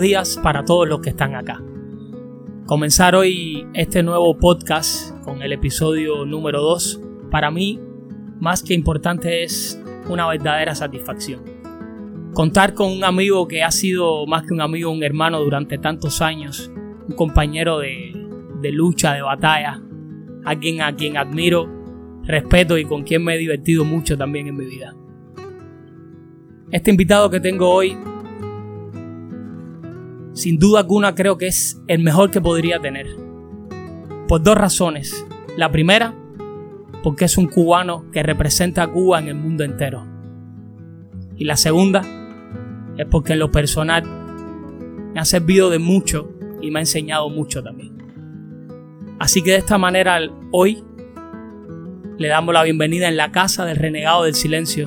días para todos los que están acá. Comenzar hoy este nuevo podcast con el episodio número 2, para mí, más que importante, es una verdadera satisfacción. Contar con un amigo que ha sido más que un amigo, un hermano durante tantos años, un compañero de, de lucha, de batalla, alguien a quien admiro, respeto y con quien me he divertido mucho también en mi vida. Este invitado que tengo hoy sin duda alguna creo que es el mejor que podría tener. Por dos razones. La primera, porque es un cubano que representa a Cuba en el mundo entero. Y la segunda, es porque en lo personal me ha servido de mucho y me ha enseñado mucho también. Así que de esta manera hoy le damos la bienvenida en la casa del renegado del silencio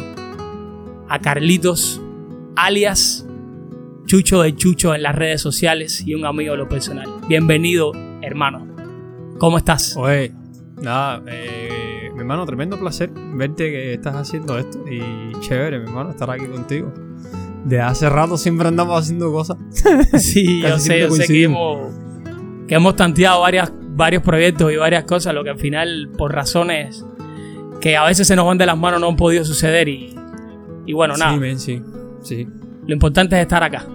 a Carlitos, alias Chucho de Chucho en las redes sociales y un amigo de lo personal. Bienvenido, hermano. ¿Cómo estás? Oye, nada, eh, mi hermano, tremendo placer verte que estás haciendo esto y chévere, mi hermano, estar aquí contigo. De hace rato siempre andamos haciendo cosas. sí, yo sé, yo sé que hemos, que hemos tanteado varias, varios proyectos y varias cosas, lo que al final, por razones que a veces se nos van de las manos, no han podido suceder y, y bueno, nada. Sí, sí, sí. Lo importante es estar acá.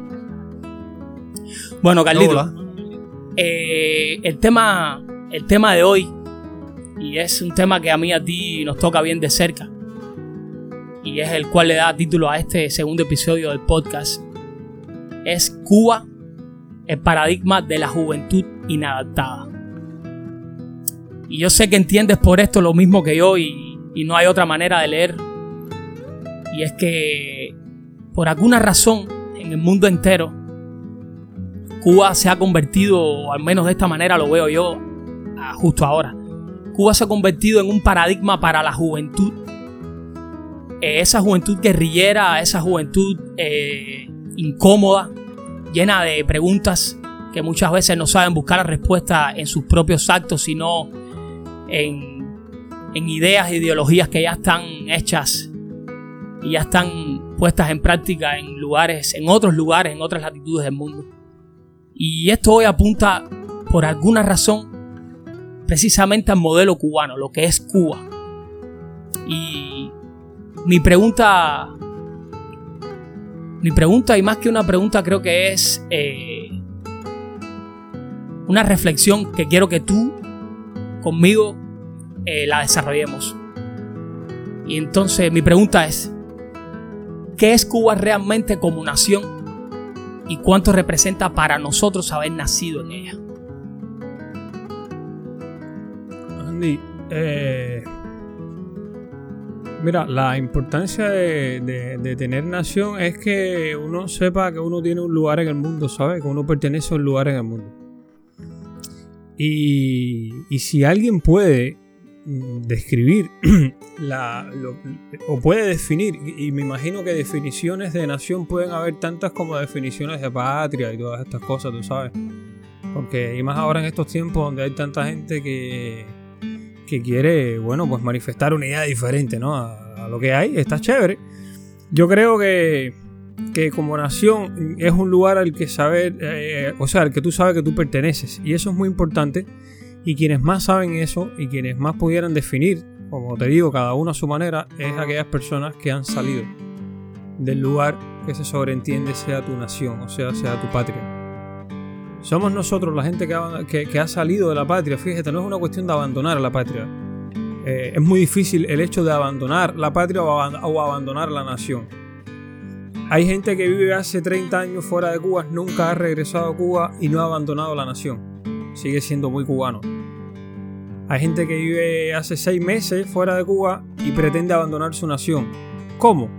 Bueno, Carlito. Eh, el, tema, el tema de hoy, y es un tema que a mí a ti nos toca bien de cerca, y es el cual le da título a este segundo episodio del podcast, es Cuba, el paradigma de la juventud inadaptada. Y yo sé que entiendes por esto lo mismo que yo y, y no hay otra manera de leer. Y es que por alguna razón en el mundo entero Cuba se ha convertido, al menos de esta manera lo veo yo justo ahora, Cuba se ha convertido en un paradigma para la juventud. Eh, esa juventud guerrillera, esa juventud eh, incómoda, llena de preguntas que muchas veces no saben buscar la respuesta en sus propios actos, sino en, en ideas e ideologías que ya están hechas y ya están puestas en práctica en lugares, en otros lugares, en otras latitudes del mundo. Y esto hoy apunta, por alguna razón, precisamente al modelo cubano, lo que es Cuba. Y mi pregunta, mi pregunta, y más que una pregunta, creo que es eh, una reflexión que quiero que tú conmigo eh, la desarrollemos. Y entonces mi pregunta es, ¿qué es Cuba realmente como nación? y cuánto representa para nosotros haber nacido en ella. Andy, eh, mira, la importancia de, tener nación es que uno sepa que uno tiene un lugar en el mundo, ¿sabes? Que uno pertenece a un lugar en el mundo. Y, y si alguien puede describir la, o puede definir, y me imagino que definiciones de nación pueden haber tantas como definiciones de patria y todas estas cosas, tú sabes. Porque, y más ahora en estos tiempos donde hay tanta gente que, que quiere, bueno, pues manifestar una idea diferente, ¿no? A, lo que hay, está chévere. Yo creo que, que como nación es un lugar al que saber, eh, o sea, al que tú sabes que tú perteneces. Y eso es muy importante y quienes más saben eso y quienes más pudieran definir, como te digo, cada uno a su manera, es aquellas personas que han salido del lugar que se sobreentiende sea tu nación, o sea, sea tu patria. Somos nosotros la gente que ha, ha salido de la patria. Fíjate, no es una cuestión de abandonar a la patria. Eh, es muy difícil el hecho de abandonar la patria o, o abandonar la nación. Hay gente que vive hace 30 años fuera de Cuba, nunca ha regresado a Cuba y no ha abandonado la nación. Sigue siendo muy cubano. Hay gente que vive hace seis meses fuera de Cuba y pretende abandonar su nación. ¿Cómo?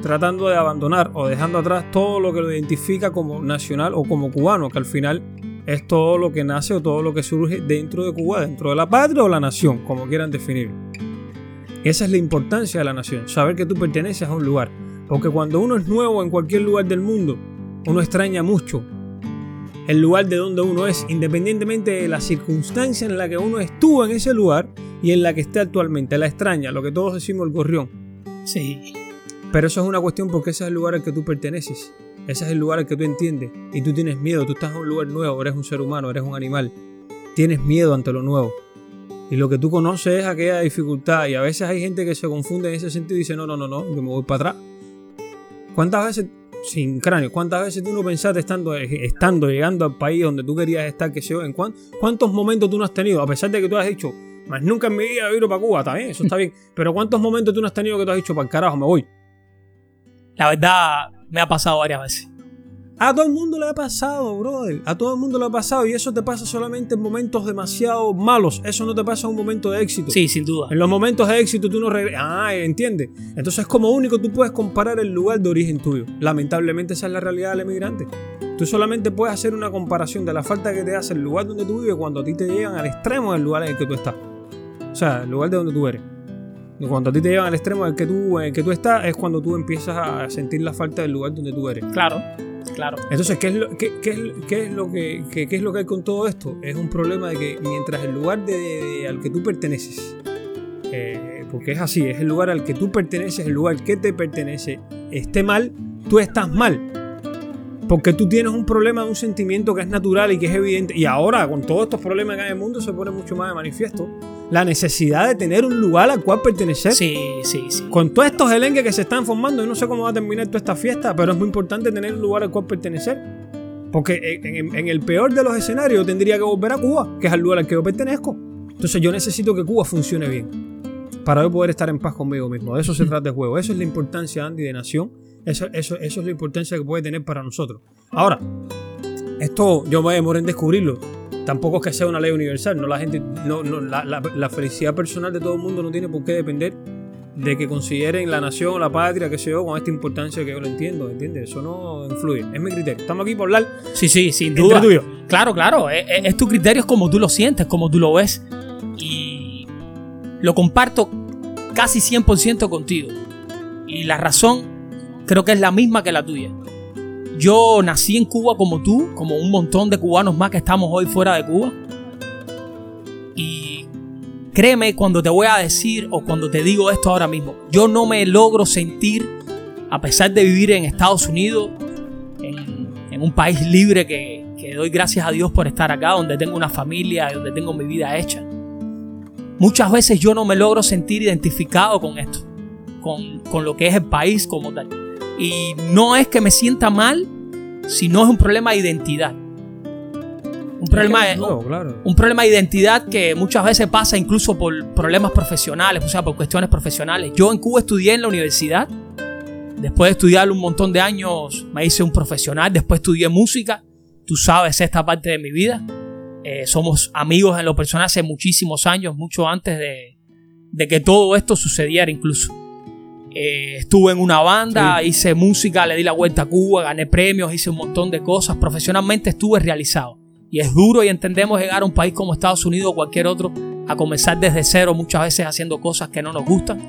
Tratando de abandonar o dejando atrás todo lo que lo identifica como nacional o como cubano, que al final es todo lo que nace o todo lo que surge dentro de Cuba, dentro de la patria o la nación, como quieran definir. Esa es la importancia de la nación, saber que tú perteneces a un lugar. Porque cuando uno es nuevo en cualquier lugar del mundo, uno extraña mucho el lugar de donde uno es, independientemente de la circunstancia en la que uno estuvo en ese lugar y en la que esté actualmente. La extraña, lo que todos decimos el gorrión. Sí. Pero eso es una cuestión porque ese es el lugar al que tú perteneces. Ese es el lugar al que tú entiendes. Y tú tienes miedo. Tú estás en un lugar nuevo. Eres un ser humano, eres un animal. Tienes miedo ante lo nuevo. Y lo que tú conoces es aquella dificultad. Y a veces hay gente que se confunde en ese sentido y dice, no, no, no, no, yo me voy para atrás. ¿Cuántas veces, sin cráneo, cuántas veces tú no pensaste estando, estando llegando al país donde tú querías estar, que se en cuántos momentos tú no has tenido, a pesar de que tú has dicho, más nunca en mi vida he ido para Cuba, bien, eso está bien. Pero ¿cuántos momentos tú no has tenido que tú has dicho, para el carajo, me voy? La verdad, me ha pasado varias veces. A todo el mundo le ha pasado, brother. A todo el mundo le ha pasado. Y eso te pasa solamente en momentos demasiado malos. Eso no te pasa en un momento de éxito. Sí, sin duda. En los momentos de éxito tú no regresas. Ah, entiende. Entonces, como único, tú puedes comparar el lugar de origen tuyo. Lamentablemente, esa es la realidad del emigrante. Tú solamente puedes hacer una comparación de la falta que te hace el lugar donde tú vives cuando a ti te llegan al extremo del lugar en el que tú estás. O sea, el lugar de donde tú eres. Y cuando a ti te llegan al extremo en el que tú, en el que tú estás, es cuando tú empiezas a sentir la falta del lugar donde tú eres. Claro. Claro. Entonces, ¿qué es, lo, qué, es, lo que, qué, es lo que hay con todo esto? Es un problema de que mientras el lugar de, al que tú perteneces, eh, porque es así, es el lugar al que tú perteneces, el lugar que te pertenece, esté mal, tú estás mal. Porque tú tienes un problema, un sentimiento que es natural y que es evidente. Y ahora, con todos estos problemas que hay en el mundo, se pone mucho más de manifiesto la necesidad de tener un lugar al cual pertenecer. Sí, sí, sí. Con todos estos elenques que se están formando, yo no sé cómo va a terminar toda esta fiesta, pero es muy importante tener un lugar al cual pertenecer. Porque en, el peor de los escenarios tendría que volver a Cuba, que es el lugar al que yo pertenezco. Entonces yo necesito que Cuba funcione bien. Para yo poder estar en paz conmigo mismo. De eso se trata el juego. Eso es la importancia, Andy, de nación. Eso, eso, eso es la importancia que puede tener para nosotros. Ahora, esto yo me demoré en descubrirlo tampoco es que sea una ley universal. No la gente, no, no, la, la, felicidad personal de todo el mundo no tiene por qué depender de que consideren la nación la patria, que sé yo, con esta importancia que yo lo entiendo, ¿entiendes? Eso no influye. Es mi criterio. Estamos aquí por hablar. Sí, sí, sin duda. Tuyo. Claro, claro. Es, es, tu criterio, es como tú lo sientes, como tú lo ves. Y lo comparto casi 100% contigo. Y la razón creo que es la misma que la tuya. Yo nací en Cuba como tú, como un montón de cubanos más que estamos hoy fuera de Cuba. Y créeme cuando te voy a decir o cuando te digo esto ahora mismo, yo no me logro sentir, a pesar de vivir en Estados Unidos, en, un país libre que, doy gracias a Dios por estar acá, donde tengo una familia, donde tengo mi vida hecha. Muchas veces yo no me logro sentir identificado con esto, con, con lo que es el país como tal. Y no es que me sienta mal, sino es un problema de identidad. Un problema, de, un problema de identidad que muchas veces pasa incluso por problemas profesionales, o sea, por cuestiones profesionales. Yo en Cuba estudié en la universidad. Después de estudiar un montón de años, me hice un profesional. Después estudié música. Tú sabes esta parte de mi vida. Eh, somos amigos en lo personal hace muchísimos años, mucho antes de, de que todo esto sucediera incluso. Eh, estuve en una banda, hice música, le di la vuelta a Cuba, gané premios, hice un montón de cosas. Profesionalmente estuve realizado. Y es duro y entendemos llegar a un país como Estados Unidos o cualquier otro a comenzar desde cero, muchas veces haciendo cosas que no nos gustan,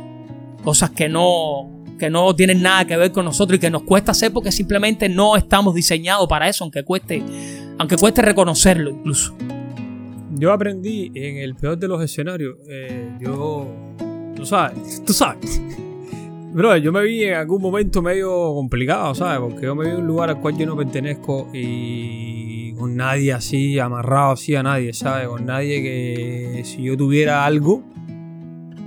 cosas que no, que no tienen nada que ver con nosotros y que nos cuesta hacer porque simplemente no estamos diseñados para eso, aunque cueste, aunque cueste reconocerlo incluso. Yo aprendí en el peor de los escenarios, eh, yo, tú sabes, tú sabes Bro, yo me vi en algún momento medio complicado, ¿sabes? Porque yo me vi en un lugar al cual yo no pertenezco y con nadie así, amarrado así a nadie, ¿sabes? Con nadie que si yo tuviera algo,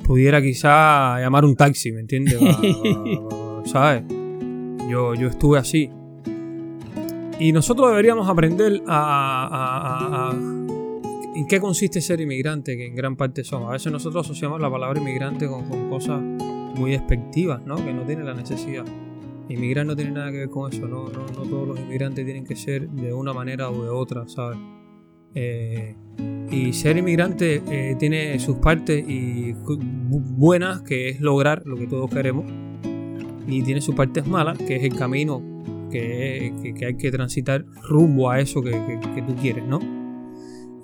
pudiera quizá llamar un taxi, ¿me entiendes? ¿Sabes? Yo, yo estuve así. Y nosotros deberíamos aprender a, ¿En qué consiste ser inmigrante? Que en gran parte somos. A veces nosotros asociamos la palabra inmigrante con, con cosas muy despectivas, ¿no? Que no tienen la necesidad. Inmigrar no tiene nada que ver con eso, no, no, no todos los inmigrantes tienen que ser de una manera o de otra, ¿sabes? Eh, y ser inmigrante eh, tiene sus partes y buenas, que es lograr lo que todos queremos, y tiene sus partes malas, que es el camino que, que, hay que transitar rumbo a eso que, que tú quieres, ¿no?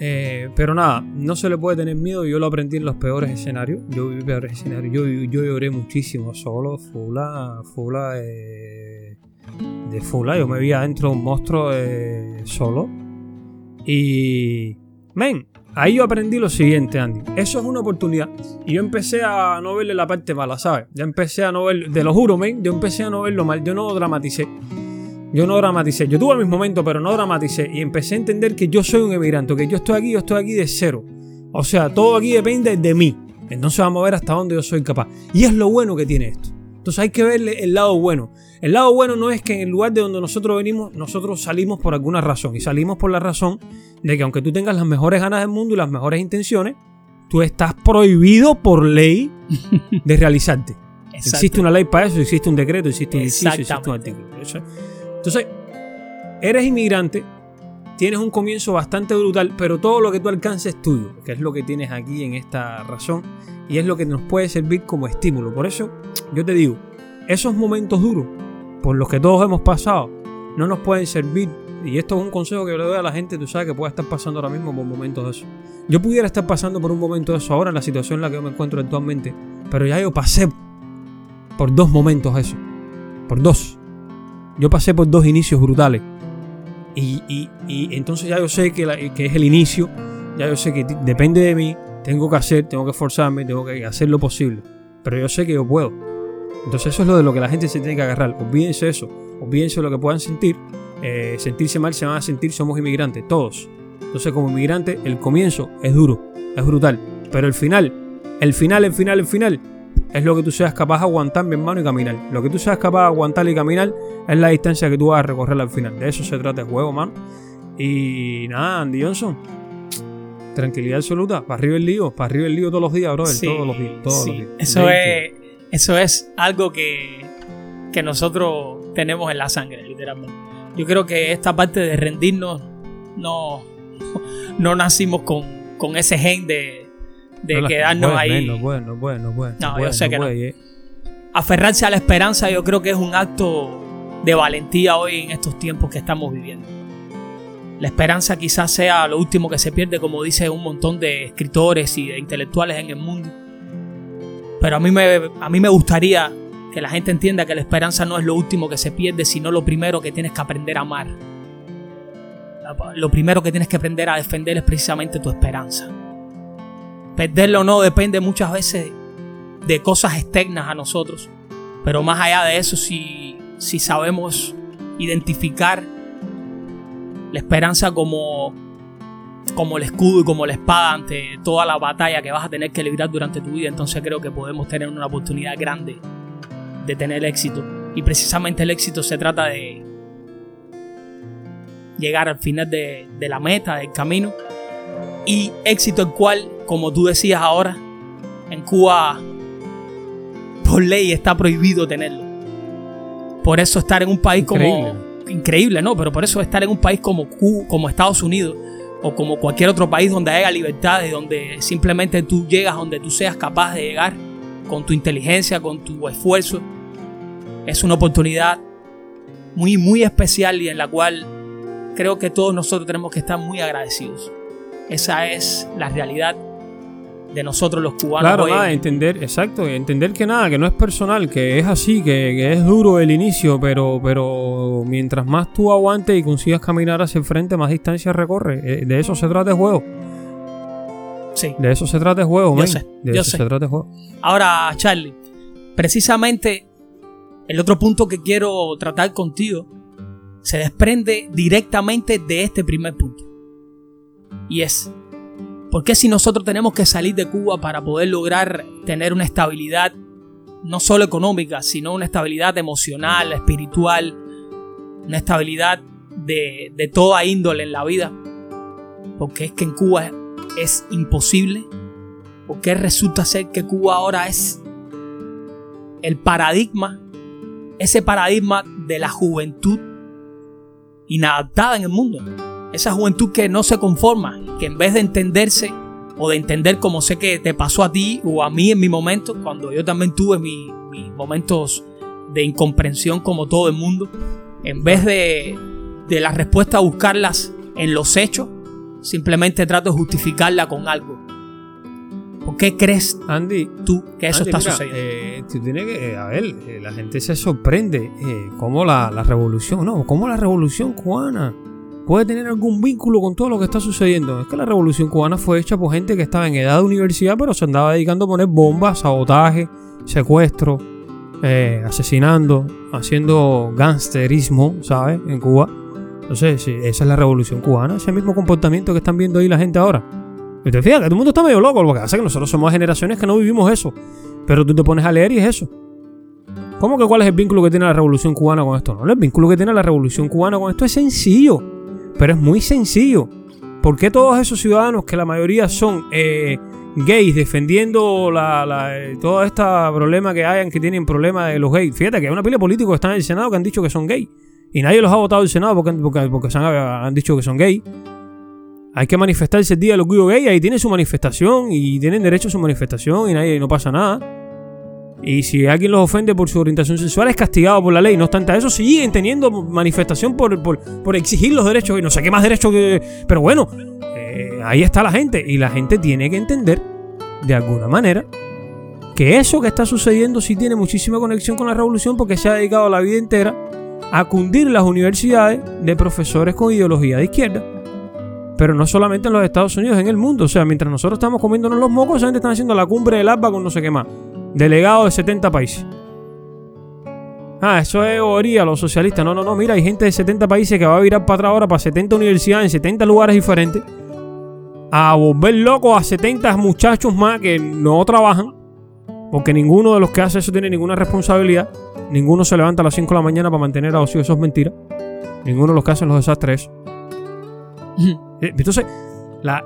Eh, pero nada, no se le puede tener miedo. Yo lo aprendí en los peores escenarios. Yo viví peores escenarios. Yo, yo lloré muchísimo solo. Fula, fula de fula. Yo me vi adentro de un monstruo eh, solo. Y. Men, ahí yo aprendí lo siguiente, Andy. Eso es una oportunidad. Y yo empecé a no verle la parte mala, ¿sabes? Ya empecé a no ver. Te lo juro, men. Yo empecé a no verlo mal. Yo no dramaticé. Yo no dramaticé. Yo tuve mis momentos, pero no dramaticé. Y empecé a entender que yo soy un emigrante, que yo estoy aquí, yo estoy aquí de cero. O sea, todo aquí depende de mí. Entonces vamos a ver hasta dónde yo soy capaz. Y es lo bueno que tiene esto. Entonces hay que verle el lado bueno. El lado bueno no es que en el lugar de donde nosotros venimos, nosotros salimos por alguna razón. Y salimos por la razón de que aunque tú tengas las mejores ganas del mundo y las mejores intenciones, tú estás prohibido por ley de realizarte. Existe una ley para eso, existe un decreto, existe un inciso, existe un artículo. Entonces, eres inmigrante, tienes un comienzo bastante brutal, pero todo lo que tú alcances es tuyo, que es lo que tienes aquí en esta razón y es lo que nos puede servir como estímulo. Por eso, yo te digo, esos momentos duros por los que todos hemos pasado no nos pueden servir. Y esto es un consejo que le doy a la gente, tú sabes que puede estar pasando ahora mismo por momentos de eso. Yo pudiera estar pasando por un momento de eso ahora en la situación en la que me encuentro actualmente, pero ya yo pasé por dos momentos de eso. Por dos. Yo pasé por dos inicios brutales. Y, entonces ya yo sé que, que, es el inicio, ya yo sé que depende de mí, tengo que hacer, tengo que esforzarme, tengo que hacer lo posible. Pero yo sé que yo puedo. Entonces eso es lo de lo que la gente se tiene que agarrar. Olvídense eso, olvídense lo que puedan sentir. Eh, sentirse mal se van a sentir, somos inmigrantes, todos. Entonces como inmigrante el comienzo es duro, es brutal. Pero el final, el final, el final, el final, es lo que tú seas capaz de aguantar, mi hermano, y caminar. Lo que tú seas capaz de aguantar y caminar es la distancia que tú vas a recorrer al final. De eso se trata el juego, man. Y nada, Andy Johnson. Tranquilidad absoluta. Para arriba el lío. Para arriba el lío todos los días, brother. todos los días. Todos los días. Eso es, eso es algo que, que nosotros tenemos en la sangre, literalmente. Yo creo que esta parte de rendirnos no, no nacimos con, con ese gen de de quedarnos ahí. No bueno, bueno, bueno. No, yo sé que no. Eh. Aferrarse a la esperanza yo creo que es un acto de valentía hoy en estos tiempos que estamos viviendo. La esperanza quizás sea lo último que se pierde, como dice un montón de escritores y de intelectuales en el mundo. Pero a mí me, a mí me gustaría que la gente entienda que la esperanza no es lo último que se pierde, sino lo primero que tienes que aprender a amar. Lo primero que tienes que aprender a defender es precisamente tu esperanza. Perderlo o no depende muchas veces de cosas externas a nosotros. Pero más allá de eso, si, si sabemos identificar la esperanza como, como el escudo y como la espada ante toda la batalla que vas a tener que librar durante tu vida, entonces creo que podemos tener una oportunidad grande de tener éxito. Y precisamente el éxito se trata de llegar al final de, de la meta, del camino. Y éxito el cual como tú decías ahora, en Cuba por ley está prohibido tenerlo. Por eso estar en un país como... Increíble, ¿no? Pero por eso estar en un país como, Cuba, como Estados Unidos o como cualquier otro país donde haya libertad y donde simplemente tú llegas donde tú seas capaz de llegar con tu inteligencia, con tu esfuerzo, es una oportunidad muy, muy especial y en la cual creo que todos nosotros tenemos que estar muy agradecidos. Esa es la realidad de nosotros los cubanos. Claro, nada, entender, exacto, entender que nada, que no es personal, que es así, que, es duro el inicio, pero, pero mientras más tú aguantes y consigas caminar hacia el frente, más distancia recorre. Eh, de eso se trata el juego. Sí. De eso se trata el juego, yo sé, De eso se trata el juego. Ahora, Charlie, precisamente el otro punto que quiero tratar contigo se desprende directamente de este primer punto. Y es ¿Por qué si nosotros tenemos que salir de Cuba para poder lograr tener una estabilidad no solo económica, sino una estabilidad emocional, espiritual, una estabilidad de, de toda índole en la vida? Porque es que en Cuba es imposible. Porque resulta ser que Cuba ahora es el paradigma, ese paradigma de la juventud inadaptada en el mundo. Esa juventud que no se conforma, que en vez de entenderse o de entender como sé que te pasó a ti o a mí en mi momento, cuando yo también tuve mis, momentos de incomprensión como todo el mundo, en vez de, de la respuesta a buscarlas en los hechos, simplemente trato de justificarla con algo. ¿Por qué crees Andy, tú que eso está sucediendo? Eh, que, eh, a ver, eh, la gente se sorprende cómo la, la, revolución, no, cómo la revolución cubana puede tener algún vínculo con todo lo que está sucediendo. Es que la revolución cubana fue hecha por gente que estaba en edad de universidad, pero se andaba dedicando a poner bombas, sabotaje, secuestro, eh, asesinando, haciendo gangsterismo, ¿sabes? En Cuba. Entonces, esa es la revolución cubana, ese mismo comportamiento que están viendo ahí la gente ahora. Y te fijas que todo el mundo está medio loco, lo que pasa es que nosotros somos generaciones que no vivimos eso. Pero tú te pones a leer y es eso. ¿Cómo que cuál es el vínculo que tiene la revolución cubana con esto? No, el vínculo que tiene la revolución cubana con esto es sencillo, pero es muy sencillo. ¿Por qué todos esos ciudadanos, que la mayoría son eh, gays, defendiendo la, la, eh, todo este problema que hayan, que tienen problema de los gays? Fíjate que hay una pila de que están en el Senado que han dicho que son gays. Y nadie los ha votado del Senado porque, porque, porque han dicho que son gays. Hay que manifestarse el día del orgullo gay, ahí tienen su manifestación y tienen derecho a su manifestación y nadie, no pasa nada. Y si alguien los ofende por su orientación sexual es castigado por la ley. No obstante a eso, siguen teniendo manifestación por, por, exigir los derechos y no sé qué más derechos que... Pero bueno, eh, ahí está la gente y la gente tiene que entender de alguna manera que eso que está sucediendo sí tiene muchísima conexión con la revolución porque se ha dedicado la vida entera a cundir las universidades de profesores con ideología de izquierda. Pero no solamente en los Estados Unidos, en el mundo. O sea, mientras nosotros estamos comiéndonos los mocos, esa gente está haciendo la cumbre del APA con no sé qué más. Delegado de 70 países. Ah, eso es oría, los socialistas. No, no, no. Mira, hay gente de 70 países que va a virar para atrás ahora para 70 universidades en 70 lugares diferentes. A volver loco a 70 muchachos más que no trabajan. Porque ninguno de los que hace eso tiene ninguna responsabilidad. Ninguno se levanta a las 5 de la mañana para mantener a ocio. Eso es mentira. Ninguno de los que hacen los desastres. Entonces, la,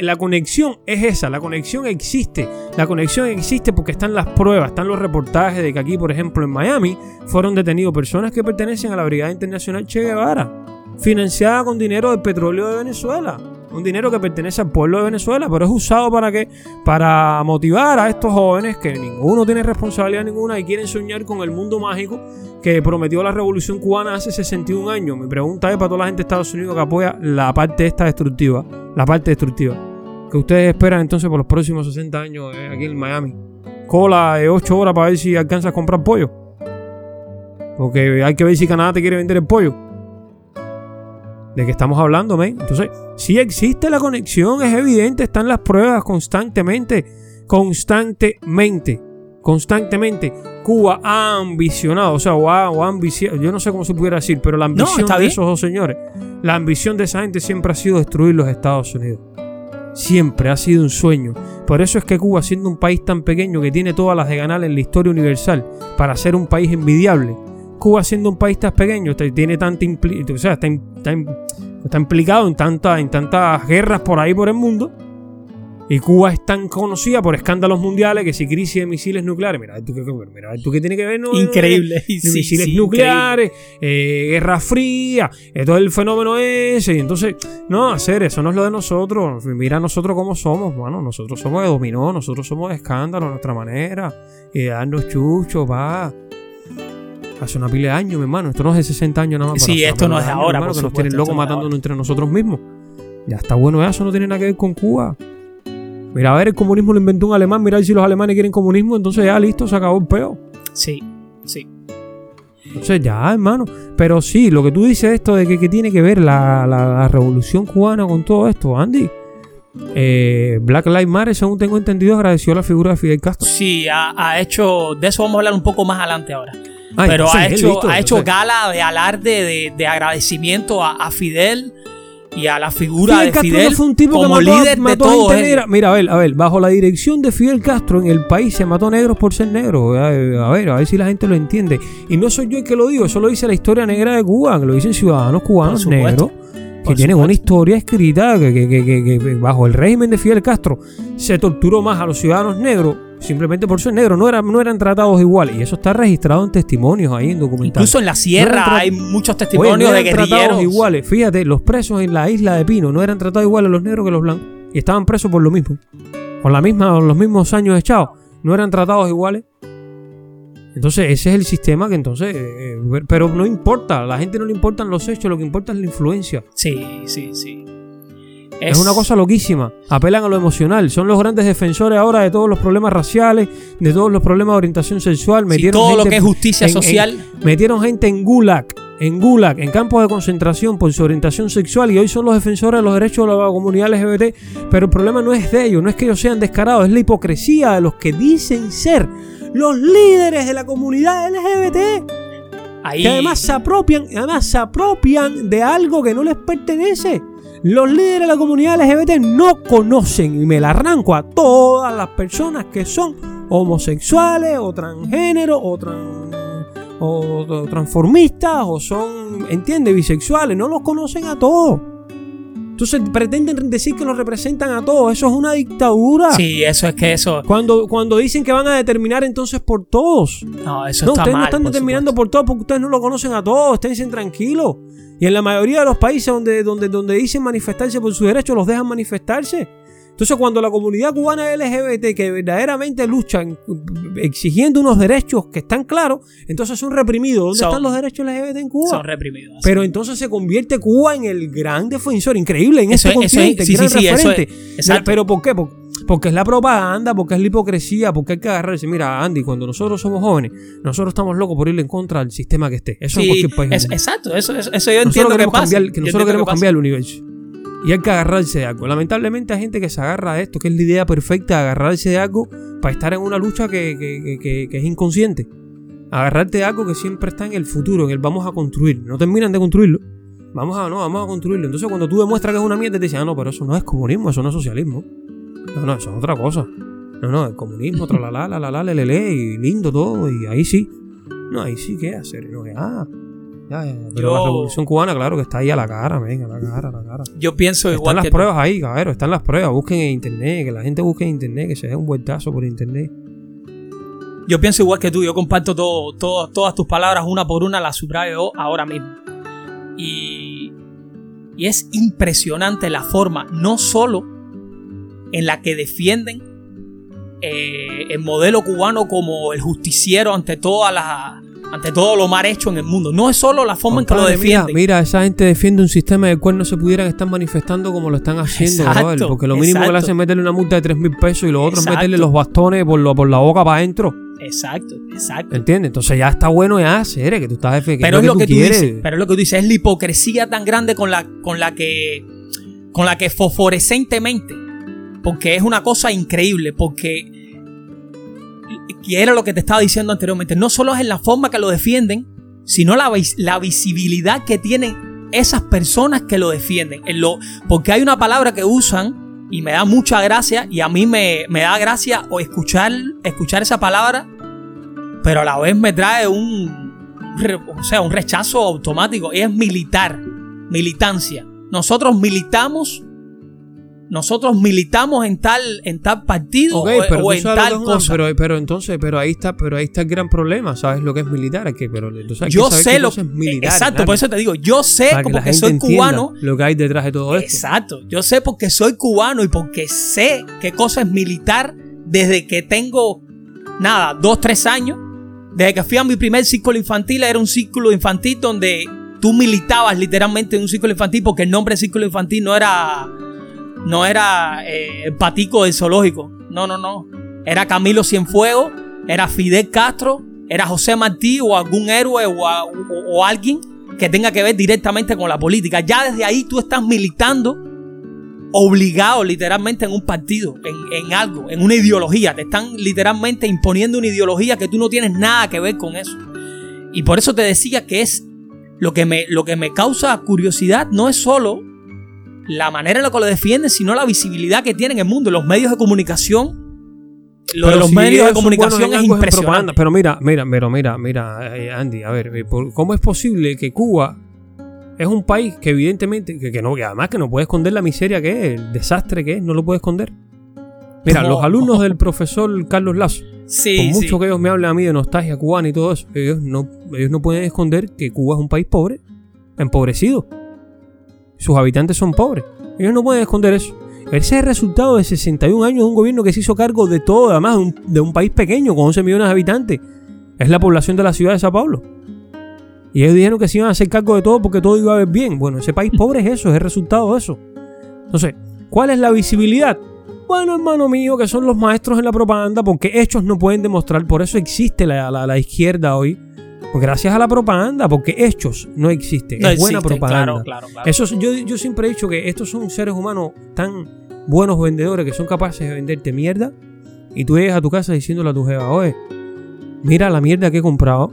la, conexión es esa, la conexión existe. La conexión existe porque están las pruebas, están los reportajes de que aquí, por ejemplo, en Miami, fueron detenidos personas que pertenecen a la Brigada Internacional Che Guevara, financiada con dinero del petróleo de Venezuela un dinero que pertenece al pueblo de Venezuela, pero es usado para qué? Para motivar a estos jóvenes que ninguno tiene responsabilidad ninguna y quieren soñar con el mundo mágico que prometió la revolución cubana hace 61 años. Mi pregunta es para toda la gente de Estados Unidos que apoya la parte esta destructiva, la parte destructiva. que ustedes esperan entonces por los próximos 60 años eh, aquí en Miami? Cola de 8 horas para ver si alcanzas a comprar pollo. Porque hay que ver si Canadá te quiere vender el pollo. ¿De qué estamos hablando, men? Entonces, si existe la conexión, es evidente, están las pruebas constantemente, constantemente, constantemente. Cuba ha ambicionado, o sea, o ha, o yo no sé cómo se pudiera decir, pero la ambición de esos dos señores, la ambición de esa gente siempre ha sido destruir los Estados Unidos. Siempre ha sido un sueño. Por eso es que Cuba, siendo un país tan pequeño que tiene todas las de ganar en la historia universal, para ser un país envidiable, Cuba siendo un país tan pequeño, tiene tanta o sea, está, está, implicado en, tanta, en tantas guerras por ahí por el mundo. Y Cuba es tan conocida por escándalos mundiales que si crisis de misiles nucleares, mira, tú qué, mira, ¿tú qué tiene que ver, ¿no? Increíble. misiles nucleares, eh, guerra fría, eh, todo el fenómeno ese. Y entonces, no, hacer eso no es lo de nosotros. Mira nosotros cómo somos. Bueno, nosotros somos de dominó, nosotros somos de escándalo nuestra manera. Y darnos chucho, va. Hace una pila de años, mi hermano. Esto no es de 60 años nada más. Sí, esto no es de ahora. Hermano, que nos tienen locos matándonos entre nosotros mismos. Ya está bueno eso, no tiene nada que ver con Cuba. Mira, a ver, el comunismo lo inventó un alemán. Mira, si los alemanes quieren comunismo, entonces ya listo, se acabó el peo. Sí, sí. Entonces ya, hermano. Pero sí, lo que tú dices esto de que, tiene que ver la, la, revolución cubana con todo esto, Andy. Eh, Black Lives Matter, según tengo entendido, agradeció la figura de Fidel Castro. Sí, ha, ha, hecho. De eso vamos a hablar un poco más adelante ahora pero ha hecho, ha hecho gala de alarde, de, agradecimiento a, Fidel y a la figura de Fidel fue un tipo como líder de todo Mira, a ver, a ver, bajo la dirección de Fidel Castro en el país se mató negros por ser negros. A ver, a ver si la gente lo entiende. Y no soy yo el que lo digo, eso lo dice la historia negra de Cuba, que lo dicen ciudadanos cubanos negros que tienen una historia escrita que, que, que, bajo el régimen de Fidel Castro se torturó más a los ciudadanos negros simplemente por ser negros, no, eran, no eran tratados igual. Y eso está registrado en testimonios ahí en documentales. Incluso en la sierra hay muchos testimonios de guerrilleros. tratados iguales. Fíjate, los presos en la isla de Pino no eran tratados iguales los negros que los blancos. Y estaban presos por lo mismo. Con la misma, los mismos años echados. No eran tratados iguales. Entonces, ese es el sistema que entonces. Eh, pero no importa, a la gente no le importan los hechos, lo que importa es la influencia. Sí, sí, sí. Es... una cosa loquísima. Apelan a lo emocional. Son los grandes defensores ahora de todos los problemas raciales, de todos los problemas de orientación sexual. Metieron todo lo que es justicia social. metieron gente en Gulag, en Gulag, en campos de concentración por su orientación sexual y hoy son los defensores de los derechos de la comunidad LGBT. Pero el problema no es de ellos, no es que ellos sean descarados, es la hipocresía de los que dicen ser los líderes de la comunidad LGBT. Ahí, Que además se apropian, además se apropian de algo que no les pertenece. Los líderes de la comunidad LGBT no conocen, y me la arranco a todas las personas que son homosexuales o transgénero o, tran- o- o transformistas o son, entiende, bisexuales, no los conocen a todos. Entonces pretenden decir que los representan a todos, eso es una dictadura. sí, eso es que eso. Cuando, cuando dicen que van a determinar entonces por todos. No, eso No, está ustedes mal. no están por determinando supuesto. por todo porque ustedes no lo conocen a todos, esténse tranquilos. Y en la mayoría de los países donde, donde, donde dicen manifestarse por sus derechos, los dejan manifestarse. Entonces, cuando la comunidad cubana LGBT, que verdaderamente luchan exigiendo unos derechos que están claros, entonces son reprimidos. ¿Dónde Son- están los derechos LGBT en Cuba? Son reprimidos. Pero entonces se convierte Cuba en el gran defensor, increíble, en Eso este es- eso es- continente, sí, gran sí, sí, eso es-. Pero ¿por qué? Por- Porque es la propaganda, porque es la hipocresía, porque hay que agarrarse. Mira, Andy, cuando nosotros somos jóvenes, nosotros estamos locos por ir en contra del sistema que esté. Eso en cualquier país. exacto, eso, eso, yo nosotros entiendo que queremos pasa. cambiar, que Yo nosotros queremos cambiar el universo. Y hay que agarrarse de algo. Lamentablemente hay gente que se agarra de esto, que es la idea perfecta agarrarse de algo para estar en una lucha que, que- que- es inconsciente. Agarrarte de algo que siempre está en el futuro, en el vamos a construir. No terminan de construirlo. Vamos a, no, vamos a construirlo. Entonces cuando tú demuestras que es una mierda, te dicen, ah, no, pero eso no es comunismo, eso no es socialismo. No, no, eso es otra cosa. No, no, el comunismo, tralala, la, la, la, le, le, le, y lindo todo, y ahí sí. No, ahí sí, ¿qué hacer? No, ah, ya, ya, ya. Pero Yo- la revolución cubana, claro que está ahí a la cara, venga, a la cara, a la cara. Yo pienso Están igual las que pruebas ahí, cabrero, están las pruebas. Busquen en internet, que la gente busque en internet, que se dé un vueltazo por internet. Yo pienso igual que tú, yo comparto todo, todo- todas tus palabras una por una, las subrayo ahora mismo. Y, y es impresionante la forma, no solo en la que defienden eh, el modelo cubano como el justiciero ante todas las ante todo lo mal hecho en el mundo. No es solo la forma en que lo mira, defienden. Mira, esa gente defiende un sistema del cual no se pudieran estar manifestando como lo están haciendo, Exacto, brother, Porque lo mínimo que le hacen es meterle una multa de 3 mil pesos y lo otro es meterle los bastones por, lo- por la boca para adentro. Exacto, exacto. ¿Entiendes? Entonces ya está bueno ya hacer que tú estás defendiendo. Pero es lo que tú quieres. dices, pero es lo que tú dices, es la hipocresía tan grande con la, con la que con la que fosforescentemente, porque es una cosa increíble, porque y era lo que te estaba diciendo anteriormente, no solo es en la forma que lo defienden, sino la, la visibilidad que tienen esas personas que lo defienden. En lo, porque hay una palabra que usan y me da mucha gracia y a mí me, me da gracia o escuchar, escuchar esa palabra, pero a la vez me trae un, o sea, un rechazo automático. Es militar, militancia. Nosotros militamos, nosotros militamos en tal, en tal partido o, pero, o tú en tal que una- cosa. pero, pero entonces, pero ahí está, pero ahí está el gran problema, ¿sabes lo que es militar? Que, pero que yo sé lo cosa es militar, Exacto, por eso te digo, yo sé para que porque gente soy cubano. lo que hay detrás de todo esto. Exacto, yo sé porque soy cubano y porque sé qué cosa es militar desde que tengo, nada, dos, tres años. Desde que fui a mi primer círculo infantil, era un círculo infantil donde tú militabas literalmente en un círculo infantil porque el nombre círculo infantil no era, no era eh, el patico del zoológico. No, no, no. Era Camilo Cienfuegos, era Fidel Castro, era José Martí o algún héroe o, o- o alguien que tenga que ver directamente con la política. Ya desde ahí tú estás militando obligado literalmente en un partido, en, en algo, en una ideología. Te están literalmente imponiendo una ideología que tú no tienes nada que ver con eso. Y por eso te decía que es lo que me, lo que me causa curiosidad no es solo la manera en la que lo defienden, sino la visibilidad que tienen en el mundo. Los medios de comunicación, lo de Pero los si medios de comunicación es impresionante. Pero mira, mira, pero mira, mira, eh, Andy, a ver, eh, ¿cómo es posible que Cuba es un país que evidentemente, que, que no, que además que no puede esconder la miseria que es, el desastre que es, no lo puede esconder? Mira, No. los alumnos del profesor Carlos Lazo, Sí, por sí. mucho que ellos me hablen a mí de nostalgia cubana y todo eso, ellos no, ellos no pueden esconder que Cuba es un país pobre, empobrecido. Sus habitantes son pobres. Ellos no pueden esconder eso. Ese es el resultado de 61 años de un gobierno que se hizo cargo de todo, además de un, de un país pequeño con 11 millones de habitantes. Es la población de la ciudad de Sao Paulo. Y ellos dijeron que se iban a hacer cargo de todo porque todo iba a ver bien. Bueno, ese país pobre es eso, es el resultado de eso. Entonces, ¿cuál es la visibilidad? Bueno, hermano mío, que son los maestros en la propaganda porque hechos no pueden demostrar. Por eso existe la, la- la izquierda hoy. Gracias a la propaganda, porque hechos no existen. No es buena propaganda. Claro, claro, claro. Eso, es- yo, yo siempre he dicho que estos son seres humanos tan buenos vendedores que son capaces de venderte mierda. Y tú llegas a tu casa diciéndole a tu jeva, oye, mira la mierda que he comprado,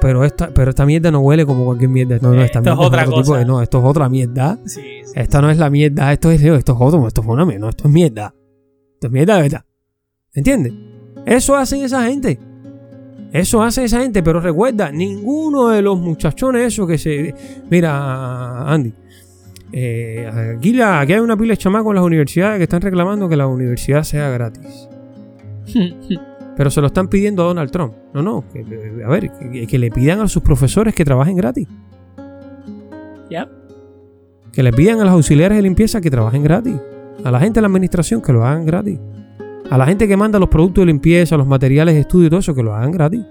pero esta, pero esta mierda no huele como cualquier mierda. No, no, esta Esto es mierda otra cosa. de- no, esto es otra mierda. Sí, sí. Esta no es la mierda, esto es, esto es otro, esto es una mierda, no, esto es mierda. Esto es mierda de verdad. ¿Entiendes? Eso hace esa gente. Eso hace esa gente, pero recuerda, ninguno de los muchachones esos que se... Mira, Andy, eh, aquí, la- aquí hay una pila de chamacos en las universidades que están reclamando que la universidad sea gratis. Pero se lo están pidiendo a Donald Trump. No, no, que, a ver, que, que le pidan a sus profesores que trabajen gratis. Ya. Que le pidan a los auxiliares de limpieza que trabajen gratis. A la gente de la administración que lo hagan gratis. A la gente que manda los productos de limpieza, los materiales de estudio y todo eso, que lo hagan gratis.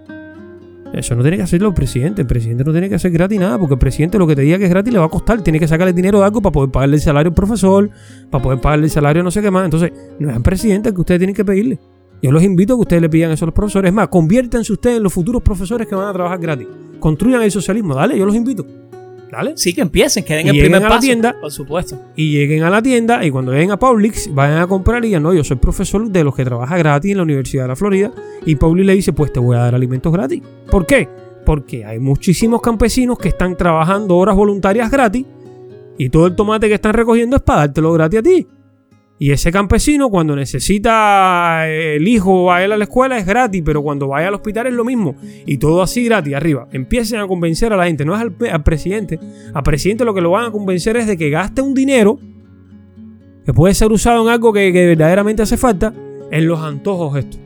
Eso no tiene que hacerlo el presidente. El presidente no tiene que hacer gratis nada, porque el presidente lo que te diga que es gratis le va a costar. Tiene que sacarle dinero de algo para poder pagarle el salario al profesor, para poder pagarle el salario no sé qué más. Entonces, no es al presidente que ustedes tienen que pedirle. Yo los invito a que ustedes le pidan eso a los profesores. Es más, conviértanse ustedes en los futuros profesores que van a trabajar gratis. Construyan el socialismo. Dale, yo los invito. Dale. Sí, que empiecen, que den Y el primer a la tienda. Por supuesto. y lleguen a la tienda y cuando lleguen a Publix vayan a comprar y digan, no, yo soy profesor de los que trabaja gratis en la Universidad de la Florida y Publix le dice, pues te voy a dar alimentos gratis. ¿Por qué? Porque hay muchísimos campesinos que están trabajando horas voluntarias gratis y todo el tomate que están recogiendo es para dártelo gratis a ti. Y ese campesino cuando necesita eh, el hijo a él a la escuela es gratis, pero cuando vaya al hospital es lo mismo. Y todo así gratis, arriba. Empiecen a convencer a la gente, no es al, al presidente. Al presidente lo que lo van a convencer es de que gaste un dinero que puede ser usado en algo que, que verdaderamente hace falta, en los antojos estos.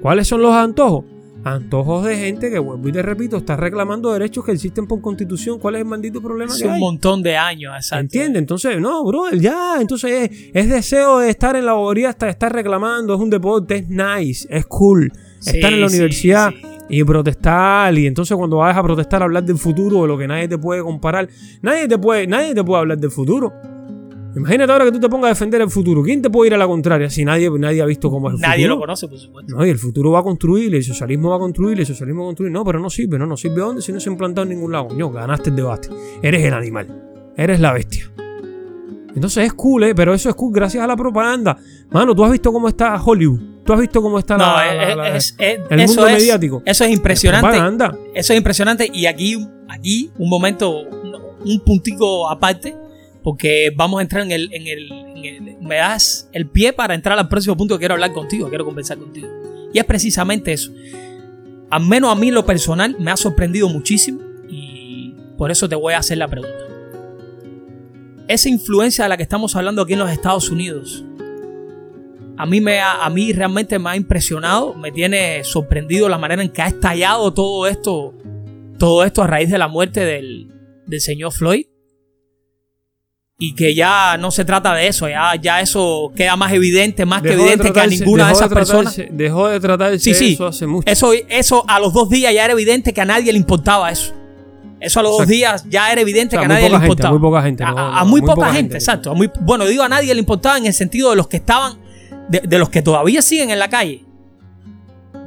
¿Cuáles son los antojos? Antojos de gente que, vuelvo y te repito, está reclamando derechos que existen por constitución. ¿Cuál es el maldito problema Hace que un hay? montón de años, exacto. ¿Entiendes? Entonces, no, bro, ya, entonces es, es deseo de estar en la bobería hasta estar reclamando, es un deporte, es nice, es cool. Sí, estar en la sí, universidad sí. y protestar, y entonces cuando vas a protestar hablar del futuro, de lo que nadie te puede comparar, nadie te puede, nadie te puede hablar del futuro. Imagínate ahora que tú te pongas a defender el futuro. ¿Quién te puede ir a la contraria si nadie, nadie ha visto cómo es el Nadie futuro? lo conoce, por supuesto. No, y el futuro va a construir, el socialismo va a construir, el socialismo va a construir. No, pero no sirve, no, no sirve dónde si no se ha implantado en ningún lado. Coño, ganaste el debate. Eres el animal. Eres la bestia. Entonces es cool, ¿eh? pero eso es cool gracias a la propaganda. Mano, tú has visto cómo está Hollywood. Tú has visto cómo está No, la, la- la- es- es- el eso mundo es, mediático. Eso es impresionante. propaganda. Eso es impresionante. Y aquí, aquí un momento, un puntico aparte, porque vamos a entrar en el, Me das el pie para entrar al próximo punto que quiero hablar contigo, quiero conversar contigo. Y es precisamente eso. Al menos a mí, lo personal, me ha sorprendido muchísimo. Y por eso te voy a hacer la pregunta. Esa influencia de la que estamos hablando aquí en los Estados Unidos, a mí, me ha- a mí realmente me ha impresionado, me tiene sorprendido la manera en que ha estallado todo esto, todo esto a raíz de la muerte del señor Floyd. Y que ya no se trata de eso, ya, ya eso queda más evidente, más que Dejó evidente que a ninguna de esas personas. tratarse- Dejó de tratarse Sí, sí. eso hace mucho. Eso, eso a los dos días ya era evidente que a nadie le importaba eso. Eso a los dos días ya era evidente O sea, que a nadie le gente, importaba. muy poca gente, A, no, a- no, a muy, muy poca, poca gente, gente. exacto. a muy- bueno, digo a nadie le importaba en el sentido de los que estaban, de, de los que todavía siguen en la calle.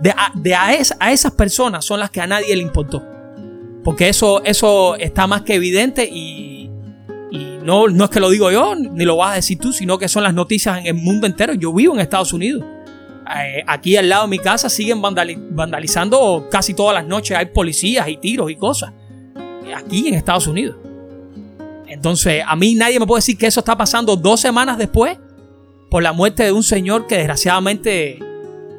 De, a, de a, es- a esas personas son las que a nadie le importó. Porque eso, eso está más que evidente y no, no es que lo digo yo, ni lo vas a decir tú, sino que son las noticias en el mundo entero. Yo vivo en Estados Unidos. Eh, aquí al lado de mi casa siguen vandali- vandalizando casi todas las noches. Hay policías y tiros y cosas. Eh, Aquí en Estados Unidos. Entonces, a mí nadie me puede decir que eso está pasando dos semanas después por la muerte de un señor que desgraciadamente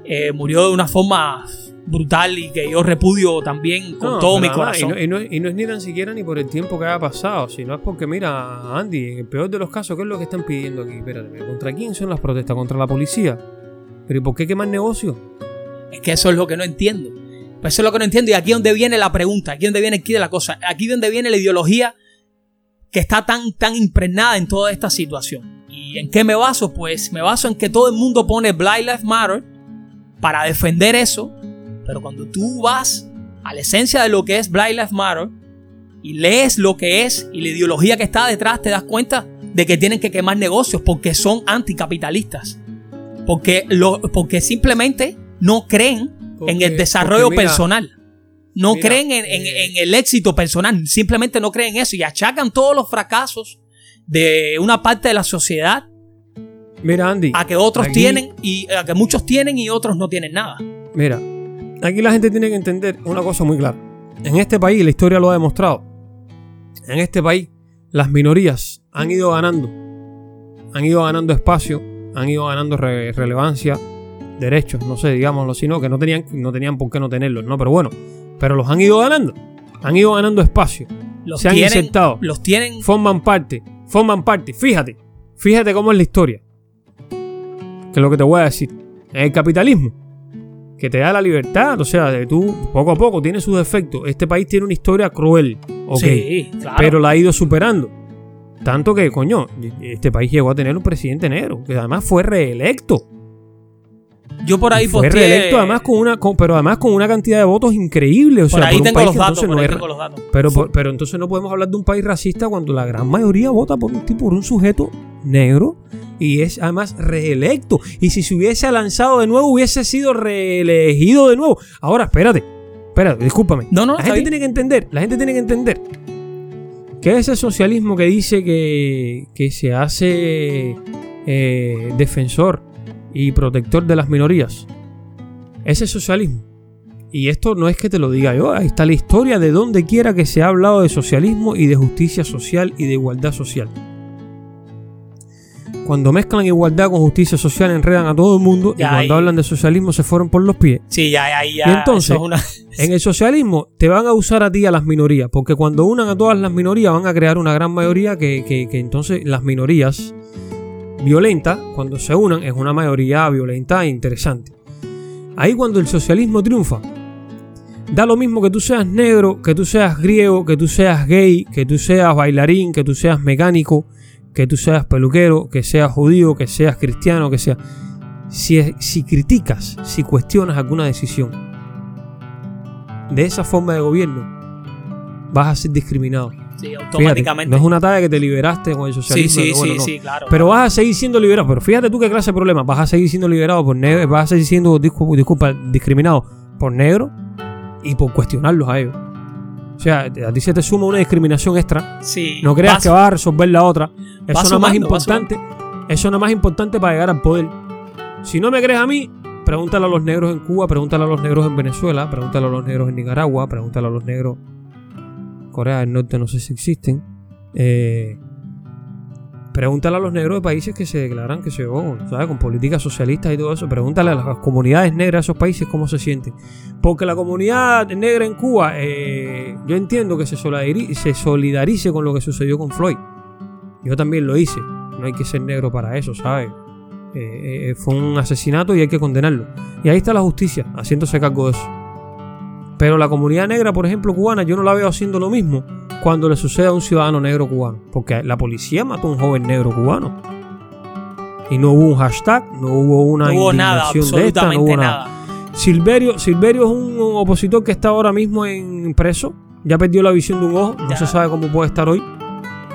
eh, murió de una forma brutal y que yo repudio también con No, todo mi corazón. Y no, y no- y no es ni tan siquiera ni por el tiempo que haya pasado, sino es porque, mira, Andy, en el peor de los casos, ¿qué es lo que están pidiendo aquí? Espérate, ¿contra quién son las protestas? ¿Contra la policía? ¿Pero y por qué quemar negocio? Es que eso es lo que no entiendo. Pues eso es lo que no entiendo y aquí es donde viene la pregunta, aquí es donde viene de la cosa, aquí es donde viene la ideología que está tan, tan impregnada en toda esta situación. ¿Y en qué me baso? Pues me baso en que todo el mundo pone Black Lives Matter para defender eso, pero cuando tú vas a la esencia de lo que es Black Lives Matter y lees lo que es y la ideología que está detrás, te das cuenta de que tienen que quemar negocios porque son anticapitalistas. Porque, lo, porque simplemente no creen en el desarrollo mira, personal. No mira, creen en, en- eh, en el éxito personal. Simplemente no creen en eso y achacan todos los fracasos de una parte de la sociedad Mira, Andy. a que otros aquí- tienen y a que muchos tienen y otros no tienen nada. Mira, aquí la gente tiene que entender una cosa muy clara. En este país, la historia lo ha demostrado, en este país las minorías han ido ganando, han ido ganando espacio, han ido ganando re- relevancia, derechos, no sé, digámoslo así, no, que no tenían, no tenían por qué no tenerlos, no, pero bueno, pero los han ido ganando, han ido ganando espacio, Los se han tienen, insertado, los tienen. Forman parte, forman parte, fíjate, fíjate cómo es la historia, que es lo que te voy a decir, en el capitalismo, que te da la libertad, o sea, de tú poco a poco tiene sus defectos, este país tiene una historia cruel, ok, Sí, claro. pero la ha ido superando. Tanto que, coño, este país llegó a tener un presidente negro, que además fue reelecto. Yo por ahí fue posteé- reelecto además con una, con- pero además con una cantidad de votos increíble. O por sea, ahí por un tengo país los datos, entonces por no ahí tengo los datos. pero, por- pero entonces no podemos hablar de un país racista cuando la gran mayoría vota por un tipo, por un sujeto negro y es además reelecto. Y si se hubiese lanzado de nuevo, hubiese sido reelegido de nuevo. Ahora, espérate, espérate, discúlpame. No, no, la gente tiene que entender, la gente tiene que entender que ese socialismo que dice que, que se hace eh, defensor y protector de las minorías, ese socialismo, y esto no es que te lo diga yo, ahí está la historia de donde quiera que se ha hablado de socialismo y de justicia social y de igualdad social. Cuando mezclan igualdad con justicia social enredan a todo el mundo Ya, y cuando ahí- hablan de socialismo se fueron por los pies. Sí, ya, ahí ya. Y entonces, es una- En el socialismo te van a usar a ti a las minorías, porque cuando unan a todas las minorías van a crear una gran mayoría que, que- que entonces las minorías violentas, cuando se unan, es una mayoría violenta e interesante. Ahí cuando el socialismo triunfa, da lo mismo que tú seas negro, que tú seas griego, que tú seas gay, que tú seas bailarín, que tú seas mecánico, que tú seas peluquero, que seas judío, que seas cristiano, que seas... Si, si criticas, si cuestionas alguna decisión, de esa forma de gobierno, vas a ser discriminado. Sí, Fíjate, automáticamente. no es una talla que te liberaste con el socialismo. sí, bueno, sí, no. sí, claro. Pero vas a seguir siendo liberado. Pero fíjate tú qué clase de problema. Vas a seguir siendo liberado por negro. Vas a seguir siendo, discu- disculpa, discriminado por negro y por cuestionarlos a ellos. O sea, a ti se te suma una discriminación extra. Sí, No creas vas- que vas a resolver la otra. Eso no es más importante. Eso no es más importante para llegar al poder. Si no me crees a mí, pregúntale a los negros en Cuba, pregúntale a los negros en Venezuela, pregúntale a los negros en Nicaragua, pregúntale a los negros Corea del Norte, no sé si existen. Eh, pregúntale a los negros de países que se declaran que se oh, ¿sabes? con políticas socialistas y todo eso. Pregúntale a las comunidades negras de esos países cómo se sienten. Porque la comunidad negra en Cuba, eh, yo entiendo que se solidari- se solidarice con lo que sucedió con Floyd. Yo también lo hice. No hay que ser negro para eso, ¿sabes? Eh, fue un asesinato y hay que condenarlo. Y ahí está la justicia, haciéndose cargo de eso. Pero la comunidad negra, por ejemplo, cubana, yo no la veo haciendo lo mismo cuando le sucede a un ciudadano negro cubano. Porque la policía mató a un joven negro cubano. Y no hubo un hashtag, no hubo una no hubo nada, indignación de esta, no hubo nada. nada. Silverio, Silverio es un opositor que está ahora mismo en preso. Ya perdió la visión de un ojo. No Ya. se sabe cómo puede estar hoy.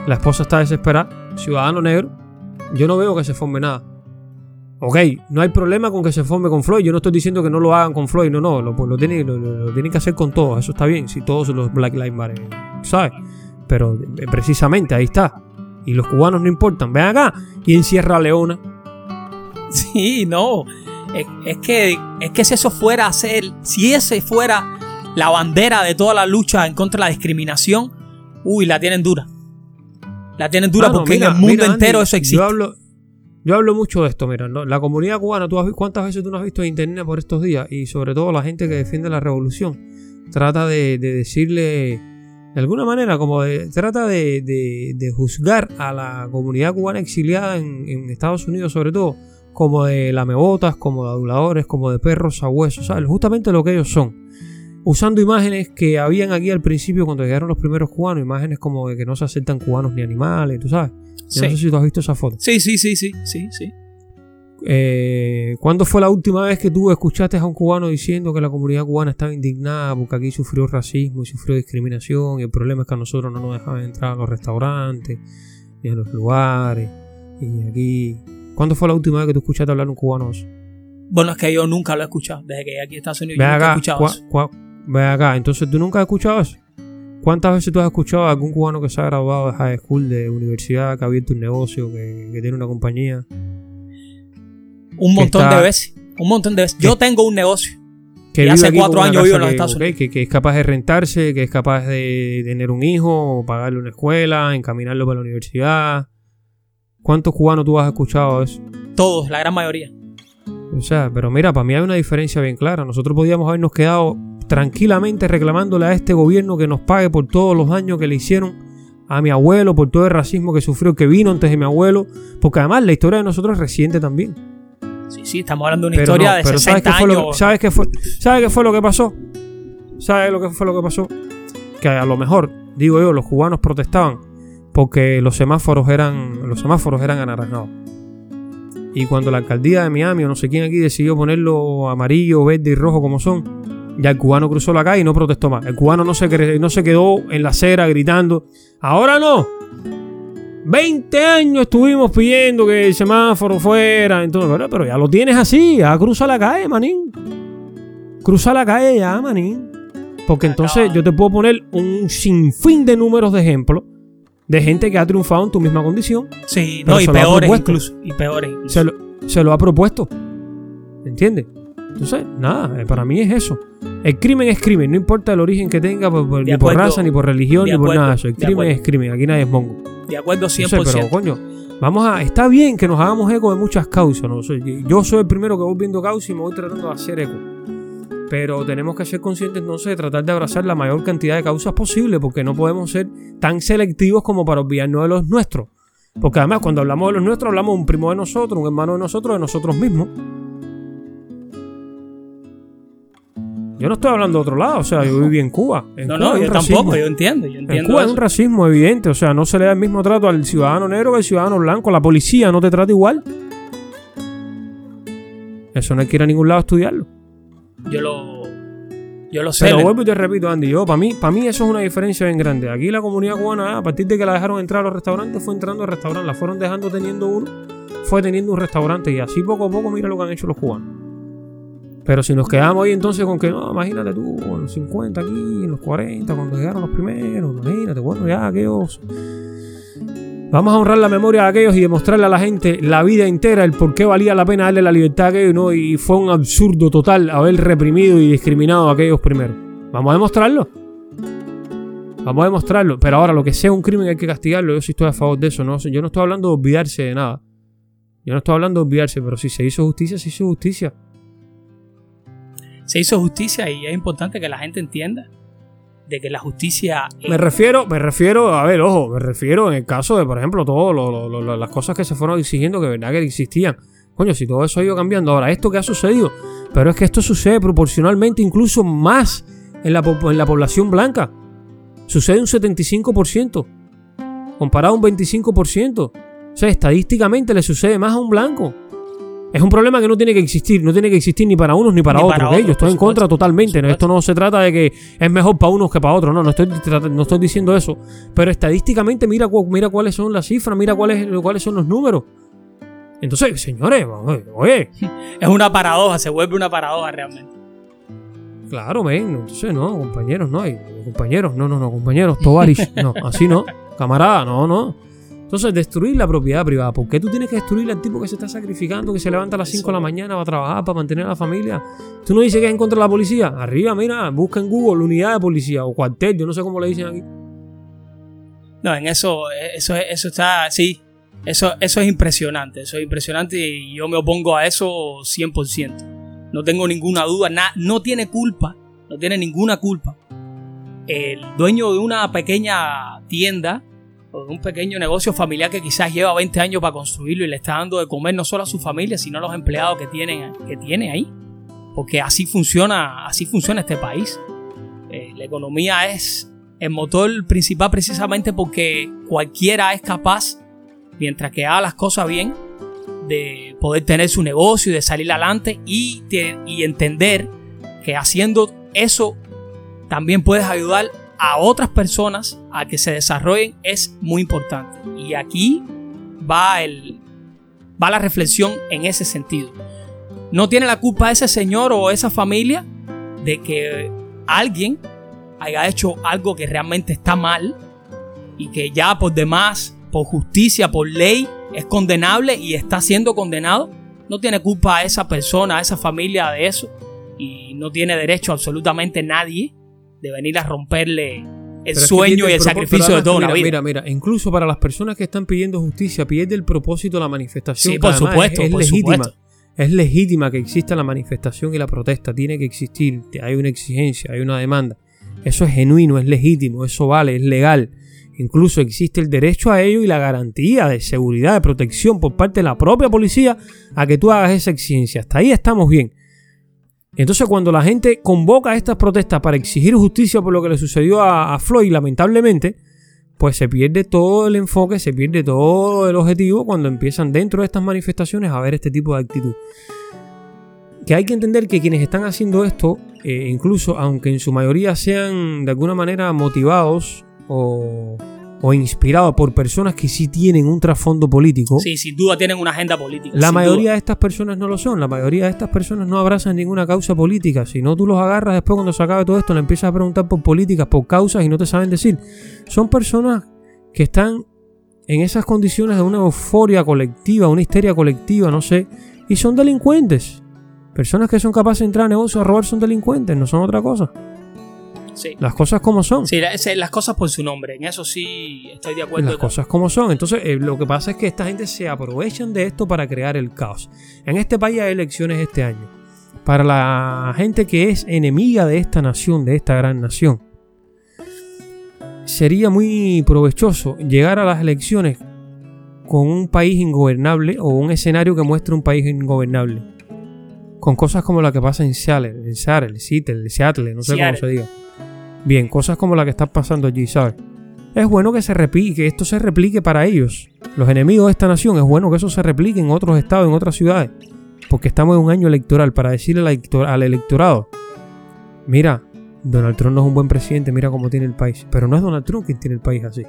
La esposa está desesperada. Ciudadano negro. Yo no veo que se forme nada. Ok, no hay problema con que se forme con Floyd. Yo no estoy diciendo que no lo hagan con Floyd. No, no. Lo, lo tienen, lo, lo- lo tienen que hacer con todos. Eso está bien. Si todos los Black Lives Matter. ¿Sabes? Pero eh, precisamente ahí está. Y los cubanos no importan. Ven acá y encierra a Leona. Sí, no. Es, es que, es que si eso fuera a ser, si ese fuera la bandera de toda la lucha en contra de la discriminación, uy, la tienen dura. La tienen dura porque mira, en el mundo mira, entero eso existe. Yo hablo, yo hablo mucho de esto, mira, la comunidad cubana, ¿tú has ¿cuántas veces tú no has visto en internet por estos días? Y sobre todo la gente que defiende la revolución, trata de, de decirle, de alguna manera, como de- trata de, juzgar a la comunidad cubana exiliada en, Estados Unidos, sobre todo, como de lamebotas, como de aduladores, como de perros sabuesos, ¿sabes? Justamente lo que ellos son usando imágenes que habían aquí al principio cuando llegaron los primeros cubanos, imágenes como de que no se aceptan cubanos ni animales, tú sabes. No sé si tú has visto esa foto. sí, sí, sí, sí, sí, sí. Eh, ¿Cuándo fue la última vez que tú escuchaste a un cubano diciendo que la comunidad cubana estaba indignada porque aquí sufrió racismo y sufrió discriminación y el problema es que a nosotros no nos dejaban entrar a los restaurantes ni a los lugares y aquí... ¿Cuándo fue la última vez que tú escuchaste hablar a un cubano? Bueno, es que yo nunca lo he escuchado. Desde que aquí a Estados Unidos, yo nunca he escuchado cua- ven acá, entonces tú nunca has escuchado eso. ¿Cuántas veces tú has escuchado a algún cubano que se ha graduado de high school, de universidad, que ha abierto un negocio, que, que tiene una compañía? Un montón está- de veces. Un montón de veces. Yo tengo un negocio. que Y hace cuatro años vive en los que, Estados Unidos. que- que es capaz de rentarse, que es capaz de tener un hijo, pagarle una escuela, encaminarlo para la universidad. ¿Cuántos cubanos tú has escuchado eso? Todos, la gran mayoría. O sea, pero mira, para mí hay una diferencia bien clara. Nosotros podíamos habernos quedado tranquilamente reclamándole a este gobierno que nos pague por todos los daños que le hicieron a mi abuelo, por todo el racismo que sufrió, que vino antes de mi abuelo, porque además la historia de nosotros es reciente también. Sí, sí, estamos hablando de una Pero historia no, de pero ¿sabes 60 qué fue lo años. que- ¿sabes qué fue, ¿Sabes qué fue lo que pasó? ¿Sabes lo que fue lo que pasó? Que a lo mejor, digo yo, los cubanos protestaban porque los semáforos eran los semáforos eran anaranjados. Y cuando la alcaldía de Miami o no sé quién aquí decidió ponerlo amarillo, verde y rojo como son, ya el cubano cruzó la calle y no protestó más. El cubano no se, no se quedó en la acera gritando, ahora no. 20 años estuvimos pidiendo que el semáforo fuera. Entonces, pero, pero ya lo tienes así, ya cruza la calle, manín. Cruza la calle ya, manín. Porque entonces yo te puedo poner un sinfín de números de ejemplos de gente que ha triunfado en tu misma condición. Sí, no, y peores incluso. Y peores incluso. Se lo, se lo ha propuesto. ¿Entiendes? Entonces, nada, eh, para mí es eso. El crimen es crimen, no importa el origen que tenga, por- por- De ni por raza, ni por religión, ni por nada de eso. El De crimen acuerdo. es crimen, aquí nadie es mongo. De acuerdo No 100%. sé, pero coño, vamos a. Está bien que nos hagamos eco de muchas causas. ¿no? Yo soy el primero que voy viendo causas y me voy tratando de hacer eco. Pero tenemos que ser conscientes entonces de tratar de abrazar la mayor cantidad de causas posible, porque no podemos ser tan selectivos como para olvidarnos de los nuestros. Porque además, cuando hablamos de los nuestros, hablamos de un primo de nosotros, un hermano de nosotros, de nosotros mismos. Yo no estoy hablando de otro lado, o sea, yo viví en Cuba. En No, Cuba no, yo racismo. tampoco, yo entiendo, yo En entiendo. Cuba hay eso. un racismo evidente, o sea, no se le da el mismo trato al ciudadano negro que al ciudadano blanco. La policía no te trata igual. Eso no hay que ir a ningún lado a estudiarlo. Yo lo, yo lo sé. Pero vuelvo y te repito, Andy, yo, para mí, para mí eso es una diferencia bien grande. Aquí la comunidad cubana, a partir de que la dejaron entrar a los restaurantes, fue entrando al restaurante, la fueron dejando teniendo uno, fue teniendo un restaurante y así poco a poco mira lo que han hecho los cubanos. Pero si nos quedamos ahí entonces con que, no, imagínate tú, en los 50 aquí, en los 40, cuando llegaron los primeros, imagínate, bueno, ya aquellos... Vamos a honrar la memoria de aquellos y demostrarle a la gente la vida entera el por qué valía la pena darle la libertad a aquellos ¿no? y fue un absurdo total haber reprimido y discriminado a aquellos primeros. Vamos a demostrarlo. Vamos a demostrarlo. Pero ahora, lo que sea un crimen hay que castigarlo. Yo sí estoy a favor de eso. ¿no? Yo no estoy hablando de olvidarse de nada. Yo no estoy hablando de olvidarse, pero si se hizo justicia, se hizo justicia. Se hizo justicia y es importante que la gente entienda de que la justicia Me refiero, me refiero, a ver, ojo, me refiero en el caso de, por ejemplo, todas las cosas que se fueron exigiendo que verdad que existían. Coño, si todo eso ha ido cambiando. Ahora, esto que ha sucedido, pero es que esto sucede proporcionalmente incluso más en la, en la población blanca. Sucede un 75%, comparado a un 25%. O sea, estadísticamente le sucede más a un blanco. Es un problema que no tiene que existir, no tiene que existir ni para unos ni para Ni otros. para Yo estoy en contra totalmente. ¿no? Esto no se trata de que es mejor para unos que para otros. No, no estoy, no estoy diciendo eso. Pero estadísticamente mira, mira cuáles son las cifras, mira cuáles, cuáles son los números. Entonces, señores, oye, es una paradoja, se vuelve una paradoja realmente. claro, ven, entonces no, compañeros, no, compañeros, no, no, no, compañeros, Tovarish, no, así no, camarada, no, no. Entonces, destruir la propiedad privada. ¿Por qué tú tienes que destruir al tipo que se está sacrificando, que se levanta a las 5 de la mañana, va a trabajar para mantener a la familia? ¿Tú no dices que es en contra de la policía? Arriba, mira, busca en Google unidad de policía o cuartel, yo no sé cómo le dicen aquí. No, en eso, eso, eso está, sí, eso, eso es impresionante, eso es impresionante y yo me opongo a eso 100%. No tengo ninguna duda, na- no tiene culpa, no tiene ninguna culpa. El dueño de una pequeña tienda un pequeño negocio familiar que quizás lleva 20 años para construirlo y le está dando de comer no solo a su familia, sino a los empleados que, que tiene ahí. Porque así funciona, así funciona este país. Eh, la economía es el motor principal precisamente porque cualquiera es capaz, mientras que haga las cosas bien, de poder tener su negocio y de salir adelante y, y entender que haciendo eso también puedes ayudar a otras personas a que se desarrollen es muy importante. Y aquí va, el, va la reflexión en ese sentido. No tiene la culpa ese señor o esa familia de que alguien haya hecho algo que realmente está mal y que ya por demás, por justicia, por ley, es condenable y está siendo condenado. No tiene culpa a esa persona, a esa familia de eso. y no tiene derecho absolutamente nadie de venir a romperle el Pero sueño y el propo- sacrificio de toda además, una vida. mira, Mira, mira, incluso para las personas que están pidiendo justicia, pierde el propósito de la manifestación. Sí, por supuesto, es, es por legítima. supuesto. Es legítima que exista la manifestación y la protesta. Tiene que existir. Hay una exigencia, hay una demanda. Eso es genuino, es legítimo, eso vale, es legal. Incluso existe el derecho a ello y la garantía de seguridad, de protección por parte de la propia policía a que tú hagas esa exigencia. Hasta ahí estamos bien. Entonces cuando la gente convoca estas protestas para exigir justicia por lo que le sucedió a, Floyd, lamentablemente, pues se pierde todo el enfoque, se pierde todo el objetivo cuando empiezan dentro de estas manifestaciones a ver este tipo de actitud. Que hay que entender que quienes están haciendo esto, eh, incluso aunque en su mayoría sean de alguna manera motivados o, o inspirados por personas que sí tienen un trasfondo político, Sí, sin duda tienen una agenda política. la mayoría duda. de estas personas no lo son. La mayoría de estas personas no abrazan ninguna causa política. Si no, tú los agarras después cuando se acabe todo esto, le empiezas a preguntar por políticas, por causas y no te saben decir. Son personas que están en esas condiciones de una euforia colectiva, una histeria colectiva, no sé, y son delincuentes. Personas que son capaces de entrar a negocios a robar son delincuentes, no son otra cosa. Sí. Las cosas como son. Sí, las cosas por su nombre. En eso sí estoy de acuerdo. Las cosas como son. Entonces, eh, lo que pasa es que esta gente se aprovechan de esto para crear el caos. En este país hay elecciones este año. Para la gente que es enemiga de esta nación, de esta gran nación, sería muy provechoso llegar a las elecciones con un país ingobernable o un escenario que muestre un país ingobernable. Con cosas como la que pasa en Seattle, en Seattle, Seattle, Seattle, no sé Seattle. cómo se diga. Bien, cosas como la que está pasando allí, ¿sabes? Es bueno que se replique, que esto se replique para ellos. Los enemigos de esta nación, es bueno que eso se replique en otros estados, en otras ciudades. Porque estamos en un año electoral para decirle al, elector- al electorado, mira, Donald Trump no es un buen presidente, mira cómo tiene el país. Pero no es Donald Trump quien tiene el país así.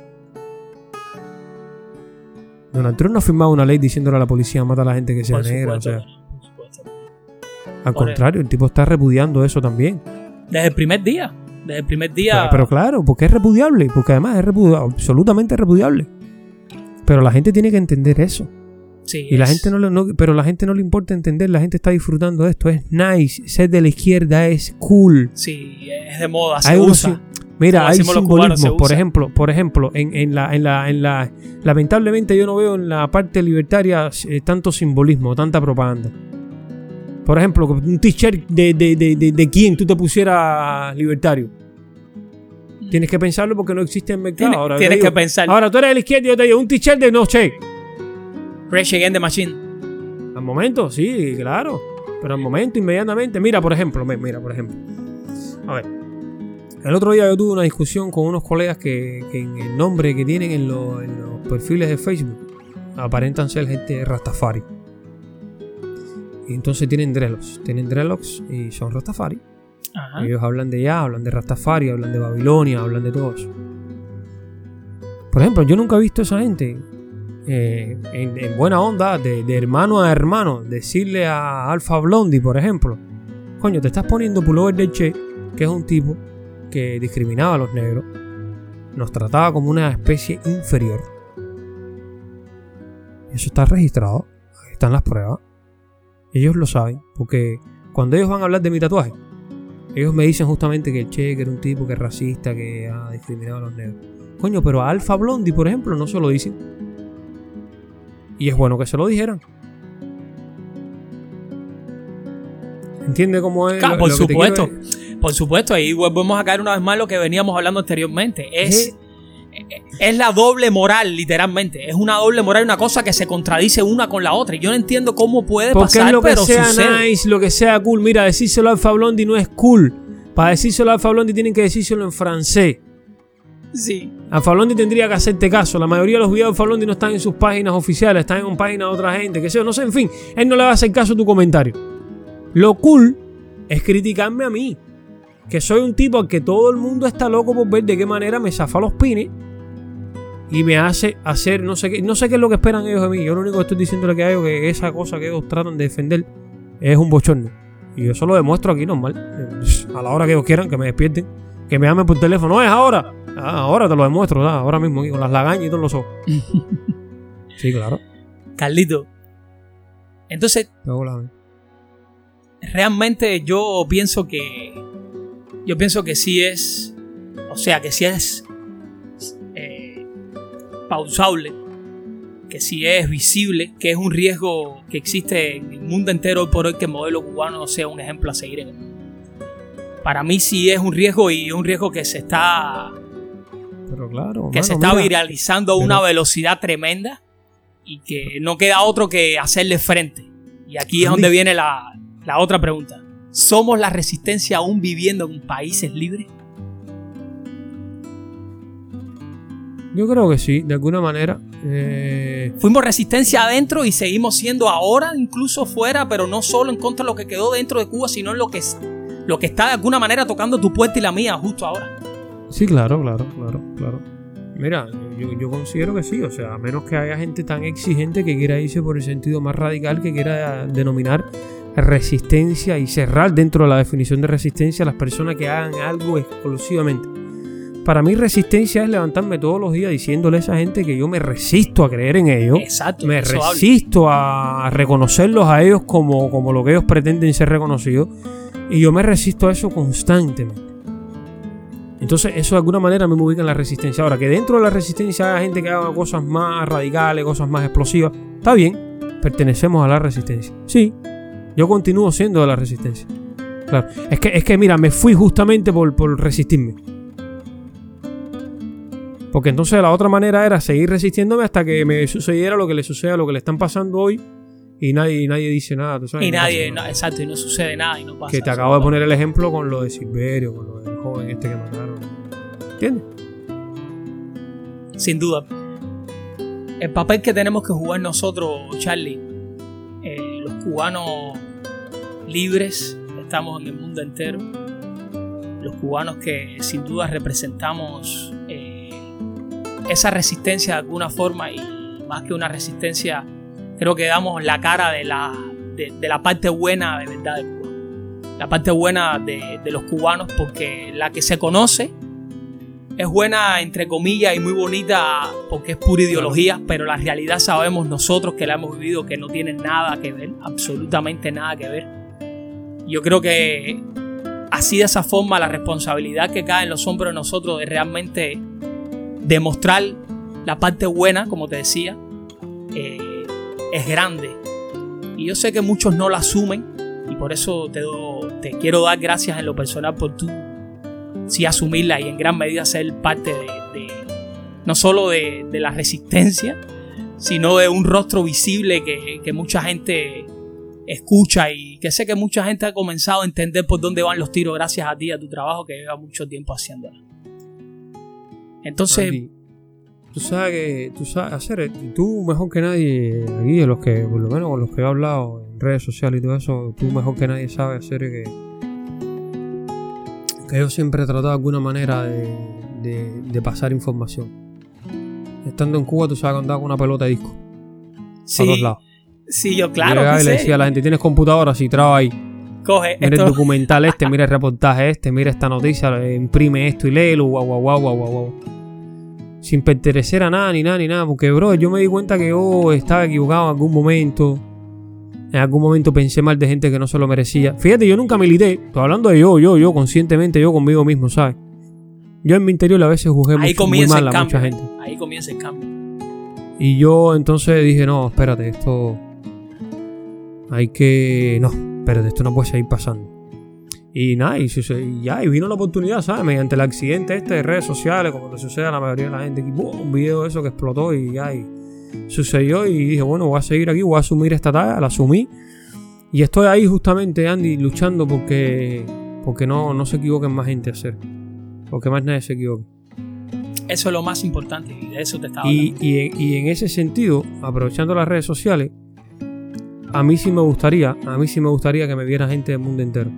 Donald Trump no ha firmado una ley diciéndole a la policía mata a la gente que sea negra. O sea, al contrario, el tipo está repudiando eso también. Desde el primer día. Desde el primer día. Pero, pero claro, porque es repudiable, porque además es repudiable, absolutamente repudiable. Pero la gente tiene que entender eso. sí, Y la es- gente no, no- pero la gente no le importa entender, la gente está disfrutando de esto, es nice, ser de la izquierda es cool. Sí, es de moda, se Hay usa. sim- mira, Como hay decimos los cubanos, simbolismo, se por ejemplo, por ejemplo, en, en la, en la, en la, lamentablemente yo no veo en la parte libertaria eh, tanto simbolismo, tanta propaganda. Por ejemplo, un t-shirt de, de, de, de, quién tú te pusieras libertario. Tienes que pensarlo porque no existe en mercado. Tienes, Ahora, tienes que digo, pensar. Ahora tú eres de la izquierda y yo te digo un t-shirt de Noche. Rage Against the Machine. Al momento, sí, claro. Pero al momento, inmediatamente. Mira, por ejemplo, mi- mira, por ejemplo. A ver. El otro día yo tuve una discusión con unos colegas que, que en el nombre que tienen en, lo- en los perfiles de Facebook aparentan ser gente Rastafari. Y entonces tienen dreadlocks. Tienen dreadlocks y son Rastafari. Ajá. Ellos hablan de ya, hablan de Rastafari, hablan de Babilonia, hablan de todo eso. Por ejemplo, yo nunca he visto a esa gente eh, en, en buena onda, de, de hermano a hermano, decirle a Alfa Blondie, por ejemplo, coño, te estás poniendo pullover de Che, que es un tipo que discriminaba a los negros, nos trataba como una especie inferior. Eso está registrado, ahí están las pruebas. Ellos lo saben, porque cuando ellos van a hablar de mi tatuaje, ellos me dicen justamente que el Che que era un tipo que es racista, que ha discriminado a los negros. Coño, pero a Alfa Blondie, por ejemplo, no se lo dicen. Y es bueno que se lo dijeran. ¿Entiende cómo es? Claro, lo- por lo supuesto. Por supuesto, ahí volvemos a caer una vez más lo que veníamos hablando anteriormente. Es, es la doble moral, literalmente. Es una doble moral, una cosa que se contradice una con la otra. Y yo no entiendo cómo puede Porque pasar, es lo que pero sea sucede. nice, lo que sea cool. Mira, decírselo a Alfa Blondie no es cool. Para decírselo a Alfa Blondie tienen que decírselo en francés. Sí. Alfa Blondie tendría que hacerte caso. La mayoría de los videos de Alfa Blondie no están en sus páginas oficiales, están en páginas de otra gente, que sea, no sé, en fin. Él no le va a hacer caso a tu comentario. Lo cool es criticarme a mí. Que soy un tipo al que todo el mundo está loco por ver de qué manera me zafa los pines. Y me hace hacer no sé qué. No sé qué es lo que esperan ellos de mí. Yo lo único que estoy diciéndole que a ellos que esa cosa que ellos tratan de defender es un bochorno. Y yo eso lo demuestro aquí normal. A la hora que ellos quieran, que me despierten. Que me llamen por teléfono. No es ahora. Ah, ahora te lo demuestro, ah, ahora mismo, aquí, con las lagañas y todos los ojos. Sí, claro. Carlito. Entonces, realmente yo pienso que yo pienso que sí es o sea que sí es pausable que sí es visible que es un riesgo que existe en el mundo entero hoy por hoy que el modelo cubano sea un ejemplo a seguir en el mundo para mí sí es un riesgo y es un riesgo que se está Pero claro. que se está mira, viralizando a una velocidad tremenda y que no queda otro que hacerle frente. Y aquí es donde viene la, la otra pregunta. ¿Somos la resistencia aún viviendo en países libres? Yo creo que sí, de alguna manera. eh, Fuimos resistencia adentro y seguimos siendo ahora incluso fuera, pero no solo en contra de lo que quedó dentro de Cuba, sino en lo que, lo que está de alguna manera tocando tu puerta y la mía justo ahora. sí, claro, claro, claro, claro. Mira, yo, yo considero que sí, o sea, a menos que haya gente tan exigente que quiera irse por el sentido más radical, que quiera denominar resistencia y cerrar dentro de la definición de resistencia a las personas que hagan algo exclusivamente. Para mí resistencia es levantarme todos los días diciéndole a esa gente que yo me resisto a creer en ellos. Exacto. me hablo. resisto a reconocerlos a ellos como, como lo que ellos pretenden ser reconocidos y yo me resisto a eso constantemente. Entonces eso de alguna manera me ubica en la resistencia. Ahora, que dentro de la resistencia haya gente que haga cosas más radicales, cosas más explosivas, está bien, pertenecemos a la resistencia. Sí, yo continúo siendo de la resistencia. Claro, es que, es que mira, me fui justamente por, por resistirme. Porque entonces la otra manera era seguir resistiéndome hasta que me sucediera lo que le suceda, lo que le están pasando hoy y nadie, y nadie dice nada. ¿tú sabes? Y No nadie, nada. no, exacto, y no sucede nada y no pasa Que te acabo de poner el ejemplo con lo de Silverio, con lo del joven este que mataron. ¿Entiendes? Sin duda. El papel que tenemos que jugar nosotros, Charlie, eh, los cubanos libres, estamos en el mundo entero, los cubanos que sin duda representamos esa resistencia de alguna forma y más que una resistencia, creo que damos la cara de la, de, de la parte buena de verdad de Cuba. La parte buena de, de los cubanos porque la que se conoce es buena entre comillas y muy bonita porque es pura ideología, pero la realidad sabemos nosotros que la hemos vivido que no tiene nada que ver, absolutamente nada que ver. Yo creo que así de esa forma la responsabilidad que cae en los hombros de nosotros de realmente demostrar la parte buena, como te decía, eh, es grande. Y yo sé que muchos no la asumen y por eso te, do- te quiero dar gracias en lo personal por tú sí asumirla y en gran medida ser parte de, de- no solo de, de la resistencia, sino de un rostro visible que, que mucha gente escucha y que sé que mucha gente ha comenzado a entender por dónde van los tiros gracias a ti, a tu trabajo que lleva mucho tiempo haciéndolo. Entonces, Andy, tú sabes que, tú sabes hacer, tú mejor que nadie, aquí de los que, por lo menos con los que he hablado en redes sociales y todo eso, tú mejor que nadie sabes hacer que, que yo siempre he tratado de alguna manera de, de- de pasar información. Estando en Cuba, tú sabes que andaba con una pelota de disco. a todos sí, lados. sí, yo claro, llegaba y le decía a la gente, tienes computadora, si traba ahí. coge Mira el documental este, mira el reportaje este, mira esta noticia, imprime esto y léelo, guau, guau, guau, guau, guau, guau. Sin pertenecer a nada, ni nada, ni nada. Porque, bro, yo me di cuenta que yo estaba equivocado en algún momento. En algún momento pensé mal de gente que no se lo merecía. Fíjate, yo nunca milité. Estoy hablando de yo, yo, yo, conscientemente, yo conmigo mismo, ¿sabes? Yo en mi interior a veces juzgué ahí muy mal a mucha gente. Ahí comienza el cambio. Y yo entonces dije, no, espérate, esto. Hay que. No, espérate, esto no puede seguir pasando. Y nada, y, y ya, y vino la oportunidad, ¿sabes? Mediante el accidente este de redes sociales, como le sucede a la mayoría de la gente, un video de eso que explotó y ya, y sucedió. Y dije, bueno, voy a seguir aquí, voy a asumir esta tarea, la asumí. Y estoy ahí justamente, Andy, luchando porque. Porque no, no se equivoquen más gente a hacer. Porque más nadie se equivoque. Eso es lo más importante y de eso te estaba Y, hablando. y en, y en ese sentido, aprovechando las redes sociales, a mí sí me gustaría, a mí sí me gustaría que me viera gente del mundo entero.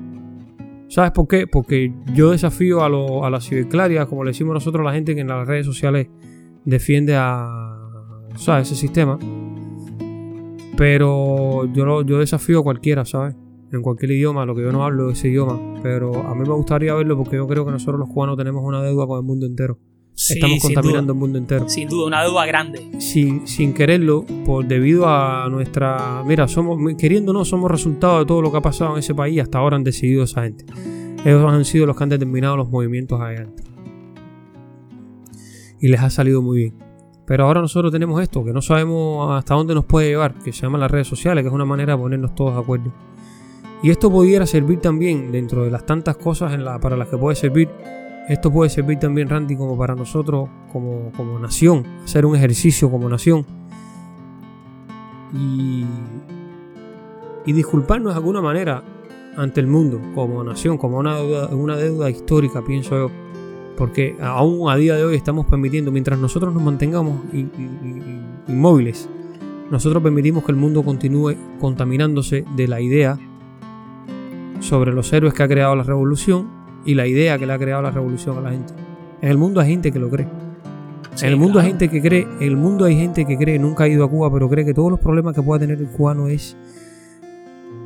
¿Sabes por qué? Porque yo desafío a, lo- a la ciberclaria, como le decimos nosotros a la gente que en las redes sociales defiende a ¿sabes? ese sistema. Pero yo, lo- yo desafío a cualquiera, ¿sabes? En cualquier idioma, lo que yo no hablo de ese idioma. Pero a mí me gustaría verlo porque yo creo que nosotros los cubanos tenemos una deuda con el mundo entero. Sí, estamos contaminando duda. el mundo entero. Sin duda, una deuda grande. Sin, sin quererlo, por debido a nuestra. Mira, somos queriendo no, somos resultado de todo lo que ha pasado en ese país hasta ahora han decidido esa gente. Ellos han sido los que han determinado los movimientos adentro. Y les ha salido muy bien. Pero ahora nosotros tenemos esto, que no sabemos hasta dónde nos puede llevar, que se llama las redes sociales, que es una manera de ponernos todos de acuerdo. Y esto pudiera servir también, dentro de las tantas cosas en la, para las que puede servir, esto puede servir también, Randy, como para nosotros, como, como nación, hacer un ejercicio como nación. Y, y disculparnos de alguna manera ante el mundo, como nación, como una deuda, una deuda histórica, pienso yo. Porque aún a día de hoy estamos permitiendo, mientras nosotros nos mantengamos inmóviles, nosotros permitimos que el mundo continúe contaminándose de la idea sobre los héroes que ha creado la revolución y la idea que le ha creado la revolución a la gente. En el mundo hay gente que lo cree. Sí, en el mundo claro. hay gente que cree, en el mundo hay gente que cree, nunca ha ido a Cuba, pero cree que todos los problemas que pueda tener el cubano es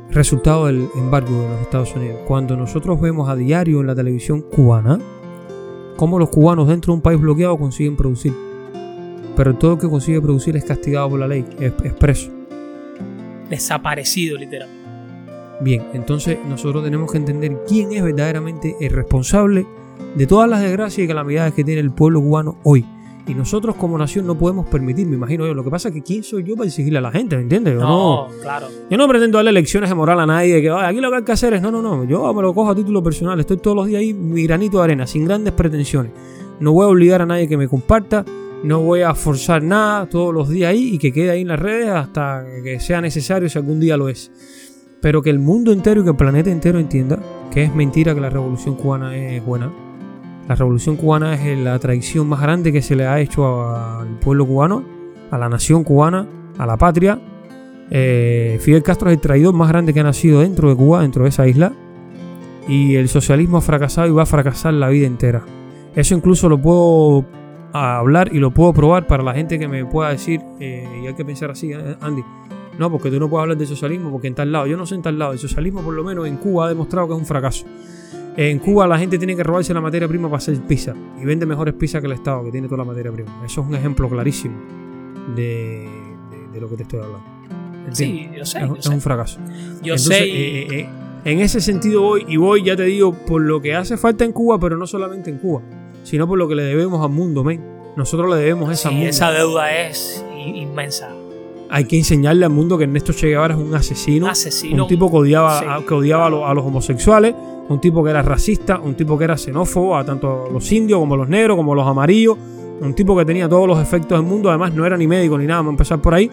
resultado del embargo de los Estados Unidos. Cuando nosotros vemos a diario en la televisión cubana cómo los cubanos dentro de un país bloqueado consiguen producir. Pero todo el que consigue producir es castigado por la ley, es, es preso. Desaparecido, literal. Bien, entonces nosotros tenemos que entender quién es verdaderamente el responsable de todas las desgracias y calamidades que tiene el pueblo cubano hoy. Y nosotros como nación no podemos permitir, me imagino yo. Lo que pasa es que quién soy yo para exigirle a la gente, ¿me entiendes? Yo No, claro. yo no pretendo darle lecciones de moral a nadie, que "Ay, aquí lo que hay que hacer es, no, no, no, yo me lo cojo a título personal, estoy todos los días ahí, mi granito de arena, sin grandes pretensiones. No voy a obligar a nadie que me comparta, no voy a forzar nada todos los días ahí y que quede ahí en las redes hasta que sea necesario si algún día lo es. Pero que el mundo entero y que el planeta entero entienda que es mentira que la revolución cubana es buena. La revolución cubana es la traición más grande que se le ha hecho al pueblo cubano, a la nación cubana, a la patria. Eh, Fidel Castro es el traidor más grande que ha nacido dentro de Cuba, dentro de esa isla. Y el socialismo ha fracasado y va a fracasar la vida entera. Eso incluso lo puedo hablar y lo puedo probar para la gente que me pueda decir, eh, y hay que pensar así, eh, Andy. No, porque tú no puedes hablar de socialismo porque en tal lado, yo no sé en tal lado, el socialismo por lo menos en Cuba ha demostrado que es un fracaso. En Cuba la gente tiene que robarse la materia prima para hacer pizza y vende mejores pizzas que el Estado que tiene toda la materia prima. Eso es un ejemplo clarísimo de, de- de lo que te estoy hablando. Sí, yo sé. es, Yo es sé. un fracaso. Yo Entonces, sé. eh, eh, eh, en ese sentido voy, y voy, ya te digo, por lo que hace falta en Cuba, pero no solamente en Cuba, sino por lo que le debemos al mundo, men. Nosotros le debemos esa sí, esa deuda es inmensa. Hay que enseñarle al mundo que Ernesto Che Guevara es un asesino, Un asesino. un tipo que odiaba, Sí. a, que odiaba a, los, a los homosexuales, un tipo que era racista, un tipo que era xenófobo a tanto los indios como los negros, como los amarillos, un tipo que tenía todos los efectos del mundo, además no era ni médico ni nada, vamos a empezar por ahí.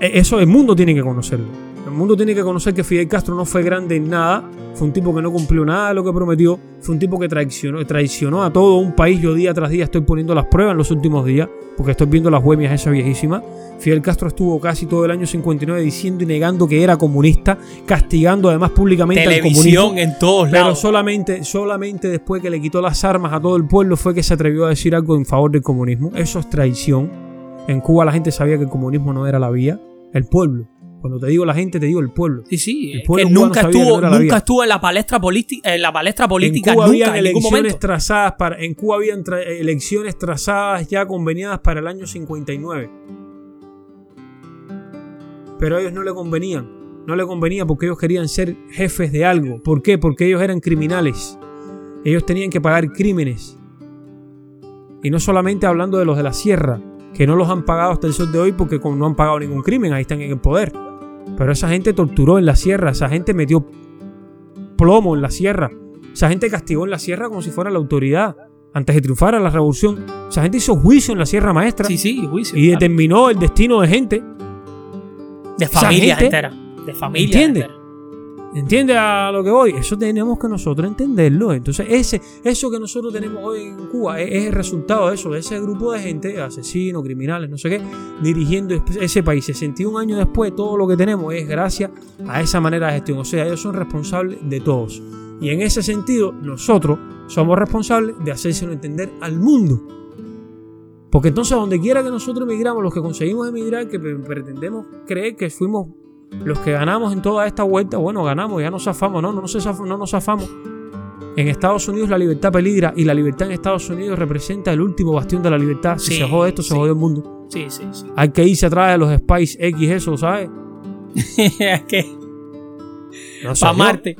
E- Eso el mundo tiene que conocerlo. El mundo tiene que conocer que Fidel Castro no fue grande en nada, fue un tipo que no cumplió nada de lo que prometió, fue un tipo que traicionó, traicionó a todo un país. Yo día tras día estoy poniendo las pruebas en los últimos días, porque estoy viendo las huemias esas viejísimas. Fidel Castro estuvo casi todo el año 59 diciendo y negando que era comunista, castigando además públicamente al comunismo. Televisión en todos Pero lados. solamente, solamente después que le quitó las armas a todo el pueblo fue que se atrevió a decir algo en favor del comunismo. Eso es traición. En Cuba la gente sabía que el comunismo no era la vía. El pueblo. Cuando te digo la gente, te digo el pueblo. Sí, sí. El pueblo que nunca que estuvo, la nunca estuvo en la palestra política, en la palestra política en Cuba nunca, habían en elecciones trazadas para, en Cuba habían tra- elecciones trazadas ya conveniadas para el año 59. Pero a ellos no le convenían. No le convenía porque ellos querían ser jefes de algo. ¿Por qué? Porque ellos eran criminales. Ellos tenían que pagar crímenes. Y no solamente hablando de los de la sierra, que no los han pagado hasta el sol de hoy porque no han pagado ningún crimen, ahí están en el poder. Pero esa gente torturó en la sierra, esa gente metió plomo en la sierra, esa gente castigó en la sierra como si fuera la autoridad antes de triunfar a la revolución. Esa gente hizo juicio en la Sierra Maestra Sí, sí, juicio. y determinó el destino de gente. de familias enteras. De familias ¿Entiende? enteras. ¿Entiendes a lo que voy? Eso tenemos que nosotros entenderlo. Entonces, ese, eso que nosotros tenemos hoy en Cuba es, es el resultado de eso, de ese grupo de gente, asesinos, criminales, no sé qué, dirigiendo ese país. 61 años después, todo lo que tenemos es gracias a esa manera de gestión. O sea, ellos son responsables de todos. Y en ese sentido, nosotros somos responsables de hacérselo entender al mundo. Porque entonces, donde quiera que nosotros emigramos, los que conseguimos emigrar, que pre- pretendemos creer que fuimos los que ganamos en toda esta vuelta, bueno, ganamos, ya nos zafamos, no, no nos, zaf- no nos zafamos. en Estados Unidos la libertad peligra y la libertad en Estados Unidos representa el último bastión de la libertad. Si Sí, se jode esto, se sí. jode el mundo. Sí, sí, sí. Hay que irse atrás de los Spice X, eso, ¿sabes? es que No para Marte.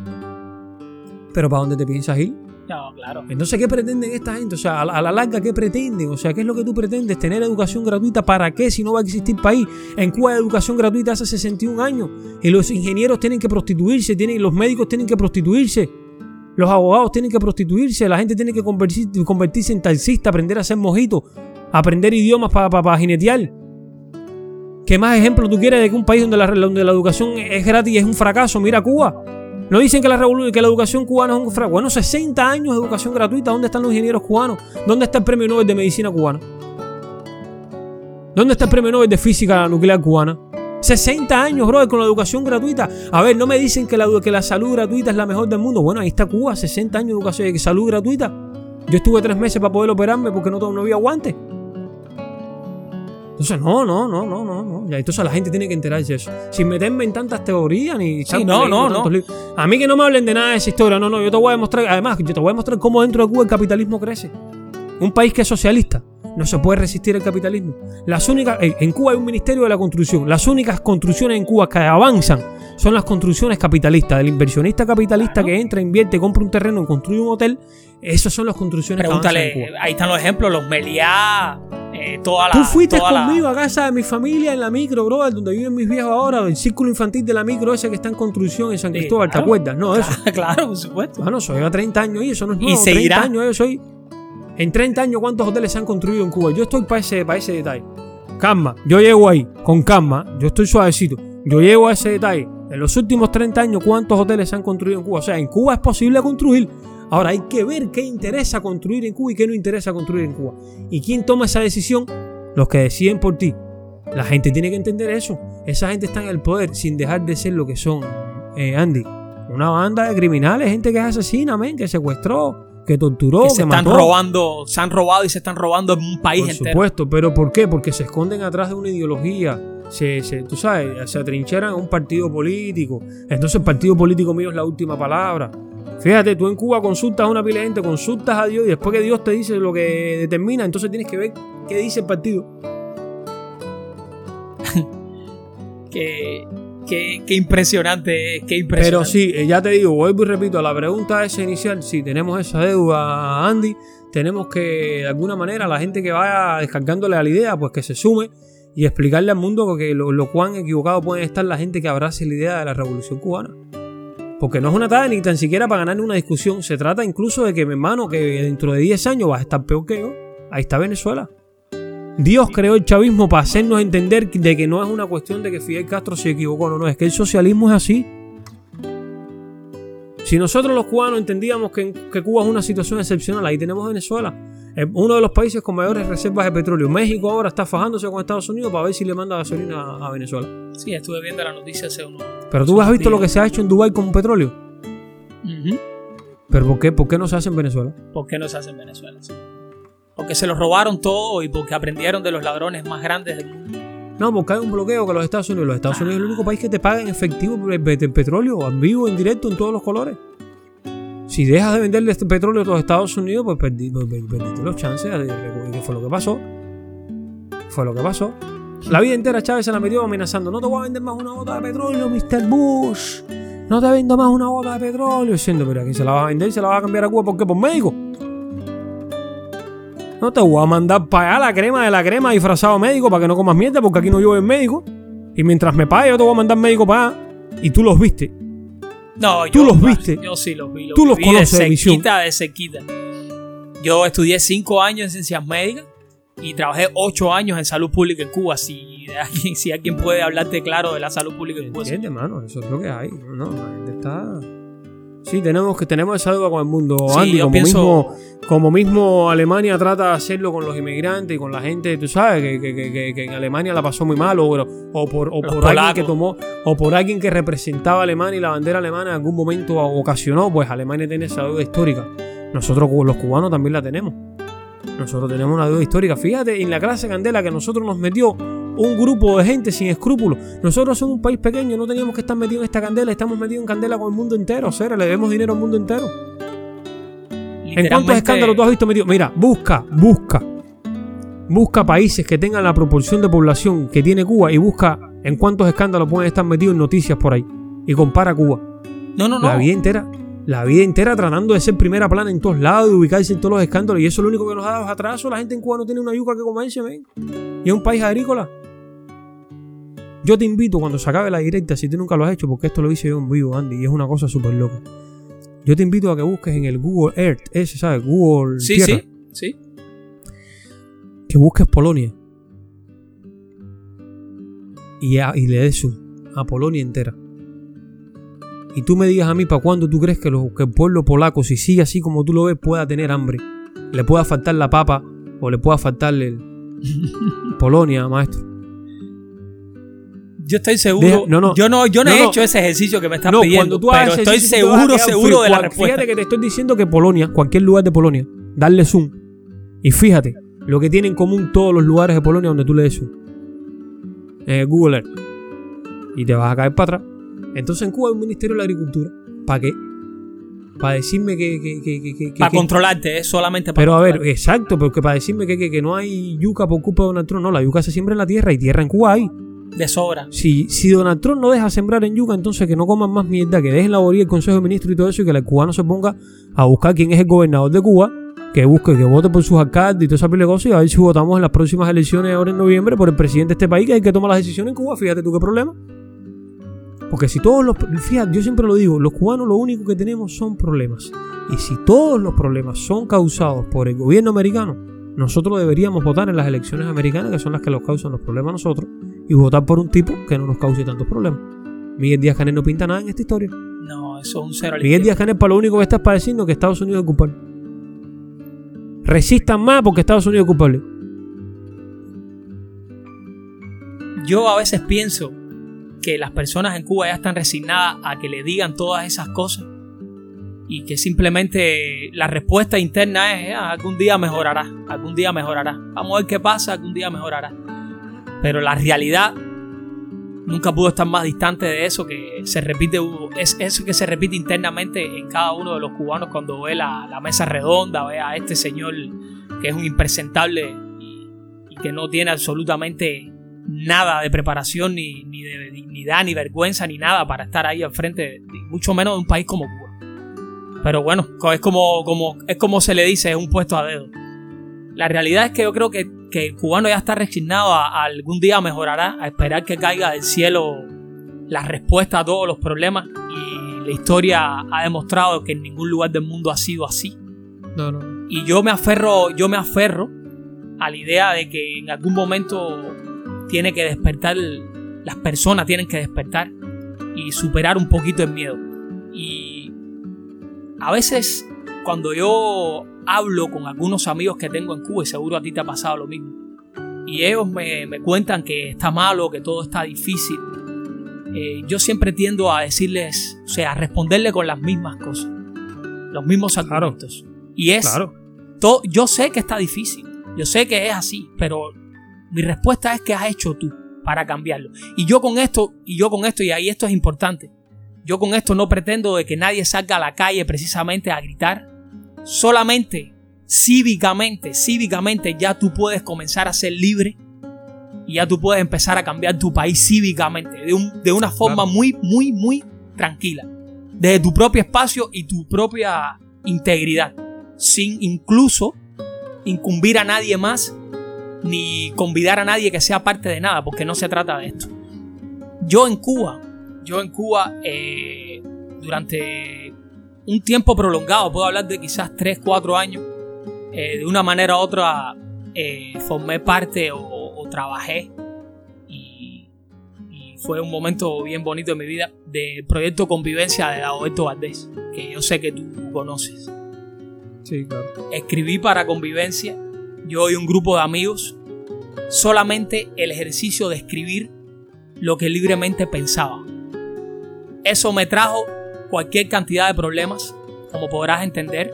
Pero ¿para dónde te piensas ir? No, claro. Entonces, ¿qué pretenden esta gente? O sea, a la, larga, ¿qué pretenden? O sea, ¿qué es lo que tú pretendes? ¿Tener educación gratuita para qué si no va a existir país? En Cuba educación gratuita hace 61 años y los ingenieros tienen que prostituirse, tienen, los médicos tienen que prostituirse, los abogados tienen que prostituirse, la gente tiene que convertirse, en taxista, aprender a hacer mojitos, aprender idiomas para jinetear. ¿Qué más ejemplo tú quieres de que un país donde la, donde la educación es gratis es un fracaso? Mira Cuba. No dicen que la, que la educación cubana es un fracaso. Bueno, 60 años de educación gratuita. ¿Dónde están los ingenieros cubanos? ¿Dónde está el premio Nobel de Medicina cubana? ¿Dónde está el premio Nobel de Física nuclear cubana? 60 años, brother, con la educación gratuita. A ver, no me dicen que la, que la salud gratuita es la mejor del mundo. Bueno, ahí está Cuba, 60 años de educación y salud gratuita. Yo estuve tres meses para poder operarme porque no, no había guantes. Entonces, no, no, no, no, no, no. Ya, entonces la gente tiene que enterarse de eso. Sin meterme en tantas teorías ni Sí, no, no, no. libros. A mí que no me hablen de nada de esa historia. No, no, yo te voy a demostrar. Además, yo te voy a mostrar cómo dentro de Cuba el capitalismo crece. Un país que es socialista no se puede resistir al capitalismo. Las únicas, en en Cuba hay un ministerio de la construcción. Las únicas construcciones en Cuba que avanzan son las construcciones capitalistas. Del inversionista capitalista que entra, invierte, compra un terreno, construye un hotel. Esas son las construcciones que avanzan en Pregúntale, Cuba. ahí están los ejemplos, los Meliá, eh, toda la. Tú fuiste toda la- conmigo a casa de mi familia en la micro, brother, donde viven mis viejos ahora, el círculo infantil de la micro ese que está en construcción en San Sí, Cristóbal, ¿te claro. acuerdas? No, eso. claro, por supuesto. Bueno, soy a 30 años y eso no es Y nuevo. seguirá. 30 años yo soy. En 30 años, ¿cuántos hoteles se han construido en Cuba? Yo estoy para ese, para ese detalle. Calma, yo llego ahí, con calma, yo estoy suavecito. Yo llego a ese detalle. En los últimos 30 años, ¿cuántos hoteles se han construido en Cuba? O sea, en Cuba es posible construir. Ahora hay que ver qué interesa construir en Cuba y qué no interesa construir en Cuba. ¿Y quién toma esa decisión? Los que deciden por ti. La gente tiene que entender eso. Esa gente está en el poder sin dejar de ser lo que son, eh, Andy. Una banda de criminales, gente que es asesina, que secuestró, que torturó, que que, se están mató. robando, se han robado y se están robando en un país Por entero. supuesto, pero ¿por qué? Porque se esconden atrás de una ideología. Se, se- tú sabes, se atrincheran a un partido político. Entonces el partido político mío es la última palabra. Fíjate, tú en Cuba consultas a una pila de gente, consultas a Dios y después que Dios te dice lo que determina, entonces tienes que ver qué dice el partido. Qué, qué- qué impresionante, qué impresionante. Pero sí, eh, ya te digo, vuelvo y repito, la pregunta esa inicial, si tenemos esa deuda, Andy, tenemos que, de alguna manera, la gente que vaya descargándole a la idea, pues que se sume y explicarle al mundo que lo, lo cuán equivocado puede estar la gente que abrace la idea de la revolución cubana. Porque no es una tarea ni tan siquiera para ganar una discusión. Se trata incluso de que mi hermano, que dentro de 10 años vas a estar peor que yo, ahí está Venezuela. Dios creó el chavismo para hacernos entender de que no es una cuestión de que Fidel Castro se equivocó, no, no, es que el socialismo es así. Si nosotros los cubanos entendíamos que, que Cuba es una situación excepcional, ahí tenemos Venezuela. Es uno de los países con mayores reservas de petróleo. México ahora está fajándose con Estados Unidos para ver si le manda gasolina a- a Venezuela. Sí, estuve viendo la noticia hace unos. Pero tú has visto lo que se ha hecho en Dubái con petróleo. Ujú. ¿Pero por qué? ¿Por qué no se hace en Venezuela? ¿Por qué no se hace en Venezuela? Sí. Porque se lo robaron todo y porque aprendieron de los ladrones más grandes del mundo. No, porque hay un bloqueo que los Estados Unidos. Los Estados Unidos es el único país que te paga en efectivo el, pe- el petróleo, en vivo, en directo, en todos los colores. Si dejas de venderle este petróleo a los Estados Unidos, pues perdí- pues per- perdiste los chances de de- ¿Qué fue lo que pasó? Fue lo que pasó. La vida entera Chávez se la metió amenazando. No te voy a vender más una bota de petróleo, Mr. Bush. No te vendo más una bota de petróleo. Diciendo, pero a quién se la va a vender, se la va a cambiar a Cuba. ¿Por qué? Por México. No te voy a mandar para allá la crema de la crema disfrazado médico para que no comas mierda porque aquí no llueve médico. Y mientras me pague, yo te voy a mandar médico para allá. Y tú los viste. No, Tú yo, los viste. Yo sí los vi. Tú los conoces de cerquita, de cerquita. Yo estudié cinco años en ciencias médicas y trabajé ocho años en salud pública en Cuba. Si alguien, si alguien puede hablarte claro de la salud pública en Cuba. sí. ¿Entiendes, mano? Eso es lo que hay. No, no, la gente está. Sí, tenemos que tenemos esa deuda con el mundo, Sí, Andy. yo Como, pienso- mismo, como mismo Alemania trata de hacerlo con los inmigrantes y con la gente, tú sabes, que, que- que- en Alemania la pasó muy mal, o, o por, o por alguien que tomó, o por alguien que representaba a Alemania y la bandera alemana en algún momento ocasionó, pues Alemania tiene esa deuda histórica. Nosotros los cubanos también la tenemos. Nosotros tenemos una deuda histórica. Fíjate en la clase candela que nosotros nos metió un grupo de gente sin escrúpulos. Nosotros somos un país pequeño, no teníamos que estar metidos en esta candela, estamos metidos en candela con el mundo entero. O sea, le debemos dinero al mundo entero. ¿En cuántos escándalos tú has visto metido? Mira, busca, busca. Busca países que tengan la proporción de población que tiene Cuba y busca en cuántos escándalos pueden estar metidos en noticias por ahí. Y compara Cuba. No, no, no. La vida entera, la vida entera tratando de ser primera plana en todos lados, de ubicarse en todos los escándalos. Y eso es lo único que nos ha dado atraso. La gente en Cuba no tiene una yuca que comerse, ven. Y es un país agrícola. Yo te invito cuando se acabe la directa, si tú nunca lo has hecho, porque esto lo hice yo en vivo, Andy, y es una cosa súper loca. Yo te invito a que busques en el Google Earth, ese, ¿sabes? Google Sí, Tierra, sí, sí. que busques Polonia. Y, a- y le des a Polonia entera. Y tú me digas a mí para cuándo tú crees que, los- que el pueblo polaco, si sigue así como tú lo ves, pueda tener hambre. Le pueda faltar la papa o le pueda faltar el Polonia, maestro. Yo estoy seguro. Deja- no, no. yo no, yo no, No, he hecho ese ejercicio que me estás no, pidiendo. cuando tú pero estoy tú seguro, seguro frío. de la respuesta. Fíjate que te estoy diciendo que Polonia, cualquier lugar de Polonia, darle zoom. Y fíjate lo que tienen en común todos los lugares de Polonia donde tú le des zoom. En el Google Earth. Y te vas a caer para atrás. Entonces en Cuba hay un Ministerio de la Agricultura. ¿Para qué? Para decirme que... que, que, que- que- Para controlarte, es solamente para pero a ver, exacto, porque para decirme que, que, que no hay yuca por culpa de Donald Trump, no, la yuca se siembra en la tierra y tierra en Cuba hay. de sobra. Si, si Donald Trump no deja sembrar en yuca, entonces que no coman más mierda, que dejen la boría el Consejo de Ministros y todo eso, y que el cubano se ponga a buscar quién es el gobernador de Cuba, que busque, que vote por sus alcaldes y toda esa pila de cosas, y a ver si votamos en las próximas elecciones ahora en noviembre por el presidente de este país, que es el que toma las decisiones en Cuba. Fíjate tú qué problema. Porque si todos los. Fíjate, yo siempre lo digo, los cubanos lo único que tenemos son problemas. Y si todos los problemas son causados por el gobierno americano, nosotros deberíamos votar en las elecciones americanas, que son las que nos causan los problemas a nosotros, y votar por un tipo que no nos cause tantos problemas. Miguel Díaz Canel no pinta nada en esta historia. No, eso es un cero Miguel. Díaz Canel para lo único que está es para decirnos que Estados Unidos es culpable. Resistan más porque Estados Unidos es culpable. Yo a veces pienso que las personas en Cuba ya están resignadas a que le digan todas esas cosas y que simplemente la respuesta interna es "Ah, algún día mejorará, algún día mejorará. Vamos a ver qué pasa, algún día mejorará. Pero la realidad nunca pudo estar más distante de eso que se repite, es eso que se repite internamente en cada uno de los cubanos cuando ve la, la mesa redonda, ve a este señor que es un impresentable y, y que no tiene absolutamente nada de preparación, ni, ni, de, ni da, ni vergüenza, ni nada para estar ahí al frente, mucho menos de un país como Cuba. Pero bueno, es como, como, es como se le dice, es un puesto a dedo. La realidad es que yo creo que, que el cubano ya está resignado a, a algún día mejorará, a esperar que caiga del cielo la respuesta a todos los problemas. Y la historia ha demostrado que en ningún lugar del mundo ha sido así. No, no. Y yo me aferro, yo me aferro a la idea de que en algún momento tiene que despertar, las personas tienen que despertar y superar un poquito el miedo. Y a veces cuando yo hablo con algunos amigos que tengo en Cuba, y seguro a ti te ha pasado lo mismo, y ellos me, me cuentan que está malo, que todo está difícil, eh, yo siempre tiendo a decirles, o sea, a responderle con las mismas cosas, los mismos Claro. argumentos. Y es, Claro. to- yo sé que está difícil, yo sé que es así, pero mi respuesta es que has hecho tú para cambiarlo. Y yo con esto, y yo con esto, y ahí esto es importante, yo con esto no pretendo de que nadie salga a la calle precisamente a gritar, solamente cívicamente, cívicamente ya tú puedes comenzar a ser libre y ya tú puedes empezar a cambiar tu país cívicamente, de, un- de una forma Claro. muy, muy, muy tranquila, desde tu propio espacio y tu propia integridad, sin incluso incumbir a nadie más ni convidar a nadie que sea parte de nada, porque no se trata de esto. Yo en Cuba, yo en Cuba, eh, durante un tiempo prolongado, puedo hablar de quizás 3, 4 años, eh, de una manera u otra eh, formé parte o, o trabajé y, y fue un momento bien bonito de mi vida del proyecto Convivencia de Dagoberto Valdés, que yo sé que tú conoces Sí, claro. escribí para convivencia, yo y un grupo de amigos, solamente el ejercicio de escribir lo que libremente pensaba. Eso me trajo cualquier cantidad de problemas, como podrás entender.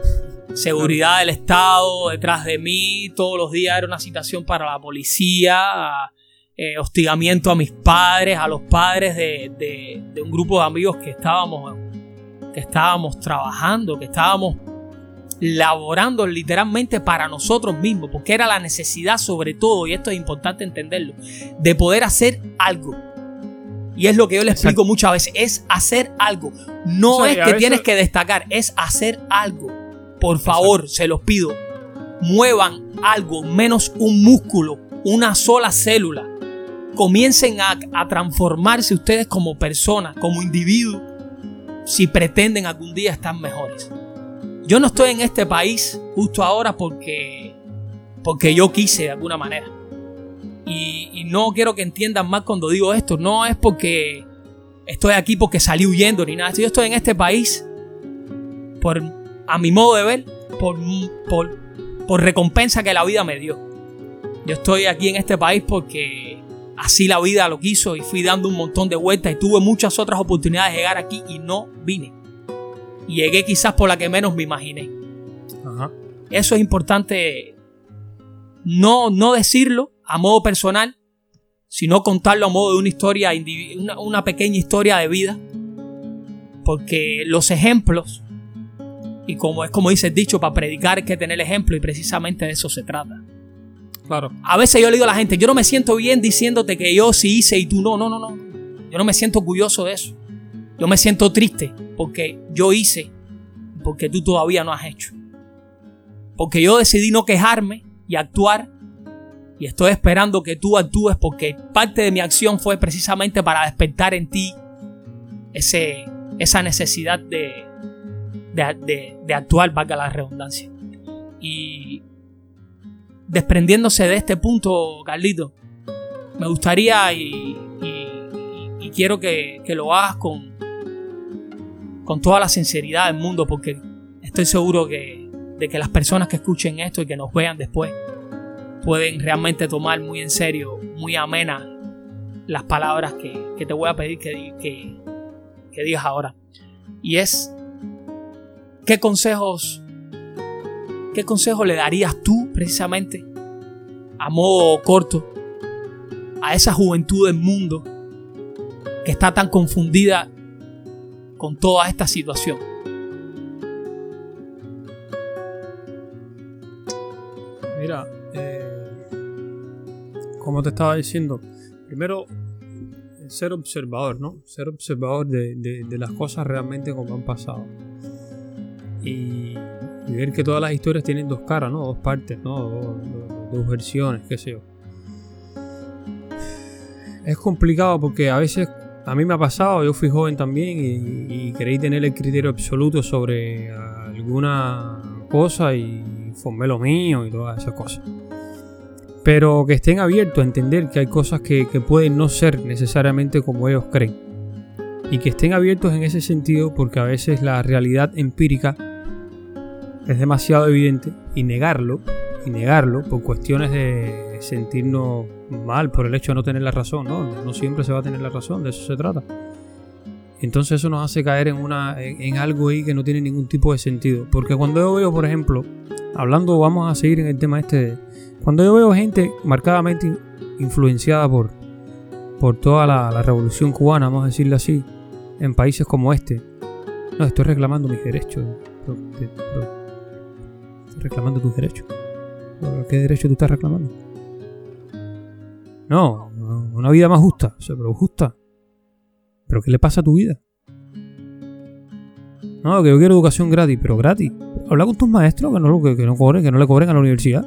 Seguridad del Estado detrás de mí, todos los días era una citación para la policía, eh, hostigamiento a mis padres, a los padres de, de- de un grupo de amigos que estábamos, que estábamos trabajando, que estábamos laborando literalmente para nosotros mismos, porque era la necesidad sobre todo, y esto es importante entenderlo, de poder hacer algo. Y es lo que yo le explico muchas veces, es hacer algo. No es que tienes que destacar, es hacer algo. Por favor, se los pido, muevan algo, menos un músculo, una sola célula. Comiencen a, a transformarse ustedes como personas, como individuos, si pretenden algún día estar mejores. Yo no estoy en este país justo ahora porque, porque yo quise de alguna manera. Y, no quiero que entiendan mal cuando digo esto. No es porque estoy aquí porque salí huyendo ni nada. Yo estoy en este país por, a mi modo de ver, por, por, por recompensa que la vida me dio. Yo estoy aquí en este país porque así la vida lo quiso y fui dando un montón de vueltas y tuve muchas otras oportunidades de llegar aquí y no vine y llegué quizás por la que menos me imaginé. Eso es importante no, no decirlo a modo personal, sino contarlo a modo de una historia, una, una pequeña historia de vida. Porque los ejemplos, y como es como dice el dicho, para predicar hay que tener ejemplo y precisamente de eso se trata. Claro. A veces yo le digo a la gente, yo no me siento bien diciéndote que yo sí hice y tú no, no, no, no. Yo no me siento orgulloso de eso. Yo me siento triste porque yo hice, porque tú todavía no has hecho. Porque yo decidí no quejarme y actuar y estoy esperando que tú actúes porque parte de mi acción fue precisamente para despertar en ti ese, esa necesidad de, de, de, actuar, valga la redundancia. Y desprendiéndose de este punto, Carlito, me gustaría y, quiero que, que, lo hagas con, con toda la sinceridad del mundo, porque estoy seguro que, de que las personas que escuchen esto y que nos vean después pueden realmente tomar muy en serio, muy amena las palabras que, te voy a pedir que, digas ahora. Y es, ¿qué consejos, qué consejos le darías tú precisamente a modo corto a esa juventud del mundo que está tan confundida con toda esta situación. Mira, eh, como te estaba diciendo, primero ser observador, ¿no? Ser observador de, las cosas realmente como han pasado. Y, ver que todas las historias tienen dos caras, ¿no? Dos partes, ¿no? Dos, dos versiones, qué sé yo. Es complicado porque a veces a mí me ha pasado, yo fui joven también y, creí tener el criterio absoluto sobre alguna cosa y formé lo mío y todas esas cosas. Pero que estén abiertos a entender que hay cosas que, pueden no ser necesariamente como ellos creen. Y que estén abiertos en ese sentido porque a veces la realidad empírica es demasiado evidente y negarlo, y negarlo por cuestiones de sentirnos mal por el hecho de no tener la razón, ¿no? No siempre se va a tener la razón, de eso se trata. Entonces eso nos hace caer en, una, en, algo ahí que no tiene ningún tipo de sentido. Porque cuando yo veo, por ejemplo, hablando, vamos a seguir en el tema este, cuando yo veo gente marcadamente influenciada por, por toda la, revolución cubana, vamos a decirlo así, en países como este, no, estoy reclamando mis derechos. estoy reclamando tus derechos. ¿Qué derecho tú estás reclamando? No, una vida más justa. pero justa. ¿Pero qué le pasa a tu vida? No, que yo quiero educación gratis, pero gratis. Habla con tus maestros que no, que, no cobren, que no le cobren a la universidad.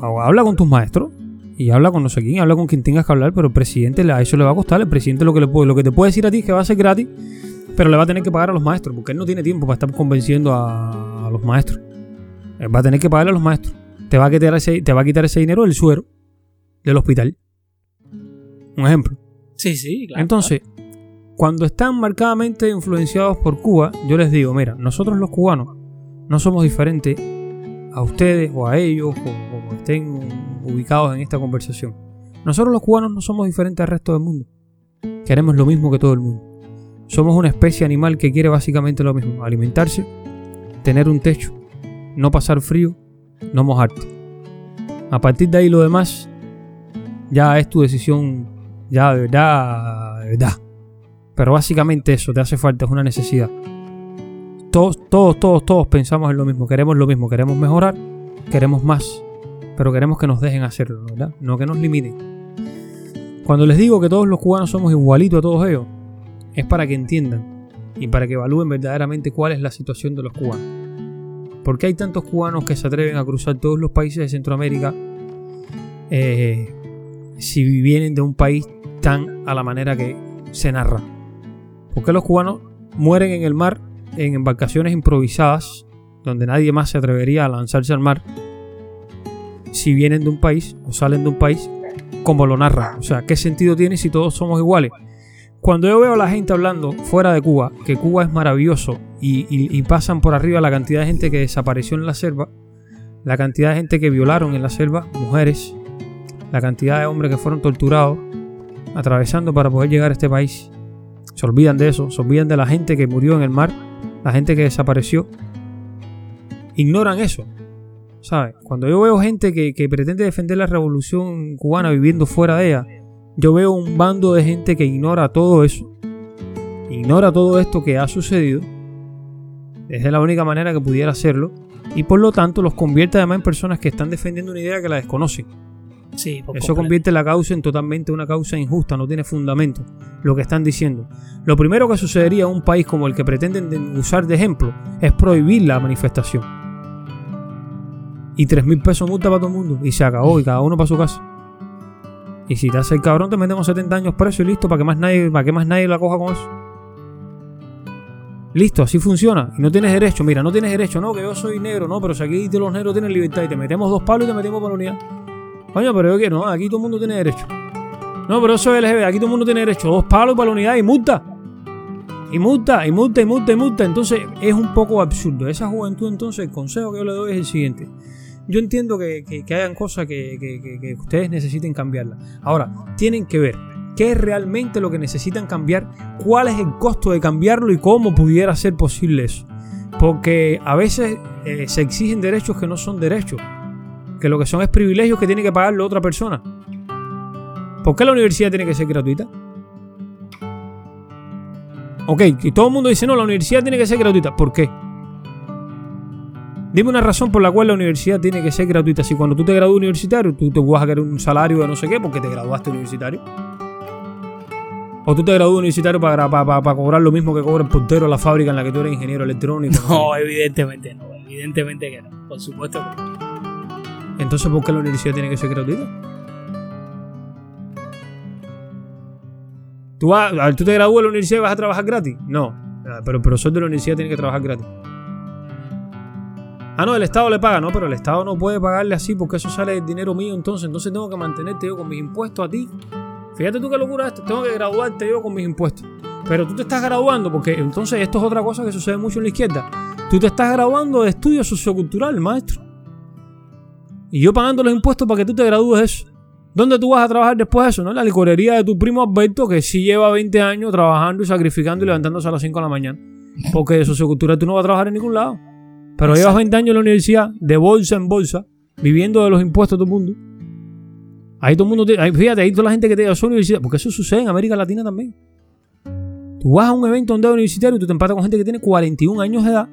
Habla con tus maestros y habla con no sé quién, habla con quien tengas que hablar, pero el presidente a eso le va a costar. El presidente lo que, le puede, lo que te puede decir a ti es que va a ser gratis, pero le va a tener que pagar a los maestros, porque él no tiene tiempo para estar convenciendo a, los maestros. Va a tener que pagarle a los maestros. Te va a quitar ese, te va a quitar ese dinero del suero del hospital. Un ejemplo. Sí, sí, claro. Entonces, cuando están marcadamente influenciados por Cuba, yo les digo, mira, nosotros los cubanos no somos diferentes a ustedes o a ellos o como estén ubicados en esta conversación. Nosotros los cubanos no somos diferentes al resto del mundo. Queremos lo mismo que todo el mundo. Somos una especie animal que quiere básicamente lo mismo, alimentarse, tener un techo, no pasar frío, no mojarte. A partir de ahí lo demás ya es tu decisión, ya de verdad, de verdad. Pero básicamente eso, te hace falta, es una necesidad. todos, todos, todos, todos pensamos en lo mismo, queremos lo mismo, queremos mejorar, queremos más, pero queremos que nos dejen hacerlo, ¿verdad? No que nos limiten. Cuando les digo que todos los cubanos somos igualitos a todos ellos, es para que entiendan y para que evalúen verdaderamente cuál es la situación de los cubanos. ¿Por qué hay tantos cubanos que se atreven a cruzar todos los países de Centroamérica eh, si vienen de un país tan a la manera que se narra? ¿Por qué los cubanos mueren en el mar en embarcaciones improvisadas donde nadie más se atrevería a lanzarse al mar si vienen de un país o salen de un país como lo narra. O sea, ¿qué sentido tiene si todos somos iguales? Cuando yo veo a la gente hablando fuera de Cuba, que Cuba es maravilloso y, pasan por arriba la cantidad de gente que desapareció en la selva, la cantidad de gente que violaron en la selva, mujeres, la cantidad de hombres que fueron torturados, atravesando para poder llegar a este país. Se olvidan de eso, se olvidan de la gente que murió en el mar, la gente que desapareció. Ignoran eso. ¿Sabes? Cuando yo veo gente que, pretende defender la revolución cubana viviendo fuera de ella, yo veo un bando de gente que ignora todo eso. Ignora todo esto que ha sucedido. Es la única manera que pudiera hacerlo. Y por lo tanto los convierte además en personas que están defendiendo una idea que la desconocen. Sí, Eso convierte la causa en totalmente una causa injusta, no tiene fundamento lo que están diciendo. Lo primero que sucedería en un país como el que pretenden usar de ejemplo es prohibir la manifestación. Y 3 mil pesos multa para todo el mundo. Y se acabó y cada uno para su casa. Y si te hace el cabrón, te metemos 70 años preso y listo para que más nadie, para que más nadie la coja con eso. Listo, así funciona. Y no tienes derecho. Mira, no tienes derecho. No, que yo soy negro. No, pero si aquí los negros tienen libertad y te metemos dos palos y te metemos por la unidad. Coño, pero yo quiero, no, aquí todo el mundo tiene derecho. No, pero eso es LGB, aquí todo el mundo tiene derecho. Dos palos para la unidad y multa. Y multa, y multa, y multa, y multa. Entonces es un poco absurdo. Esa juventud, entonces, el consejo que yo le doy es el siguiente. Yo entiendo que, que, hayan cosas que, que, ustedes necesiten cambiarlas. Ahora, tienen que ver qué es realmente lo que necesitan cambiar, cuál es el costo de cambiarlo y cómo pudiera ser posible eso. Porque a veces eh, se exigen derechos que no son derechos que lo que son es privilegios que tiene que pagar la otra persona. ¿Por qué la universidad tiene que ser gratuita? Ok, y todo el mundo dice, no, la universidad tiene que ser gratuita. ¿Por qué? Dime una razón por la cual la universidad tiene que ser gratuita. Si cuando tú te gradúas universitario, tú te vas a querer un salario de no sé qué porque te graduaste universitario. O tú te gradúas universitario para, para, para, cobrar lo mismo que cobra el portero la fábrica en la que tú eres ingeniero electrónico. No, evidentemente no. Evidentemente que no. Por supuesto que no. Entonces, ¿por qué la universidad tiene que ser gratuita? ¿Tú, vas, tú te gradúas de la universidad y vas a trabajar gratis? No. Ah, pero el profesor de la universidad tiene que trabajar gratis. Ah, no, el Estado le paga. No, pero el Estado no puede pagarle así porque eso sale del dinero mío entonces. Entonces tengo que mantenerte yo con mis impuestos a ti. Fíjate tú qué locura esto. Tengo que graduarte yo con mis impuestos. Pero tú te estás graduando porque entonces esto es otra cosa que sucede mucho en la izquierda. Tú te estás graduando de estudio sociocultural, maestro. Y yo pagando los impuestos para que tú te gradúes eso. ¿Dónde tú vas a trabajar después de eso? ¿No? La licorería de tu primo Alberto, que sí lleva 20 años trabajando y sacrificando y levantándose a las 5 de la mañana. Porque de sociocultura tú no vas a trabajar en ningún lado. Pero llevas 20 años en la universidad, de bolsa en bolsa, viviendo de los impuestos de todo el mundo. Ahí todo el mundo, fíjate, ahí toda la gente que te lleva a su universidad, porque eso sucede en América Latina también. Tú vas a un evento donde universitario y tú te empatas con gente que tiene 41 años de edad,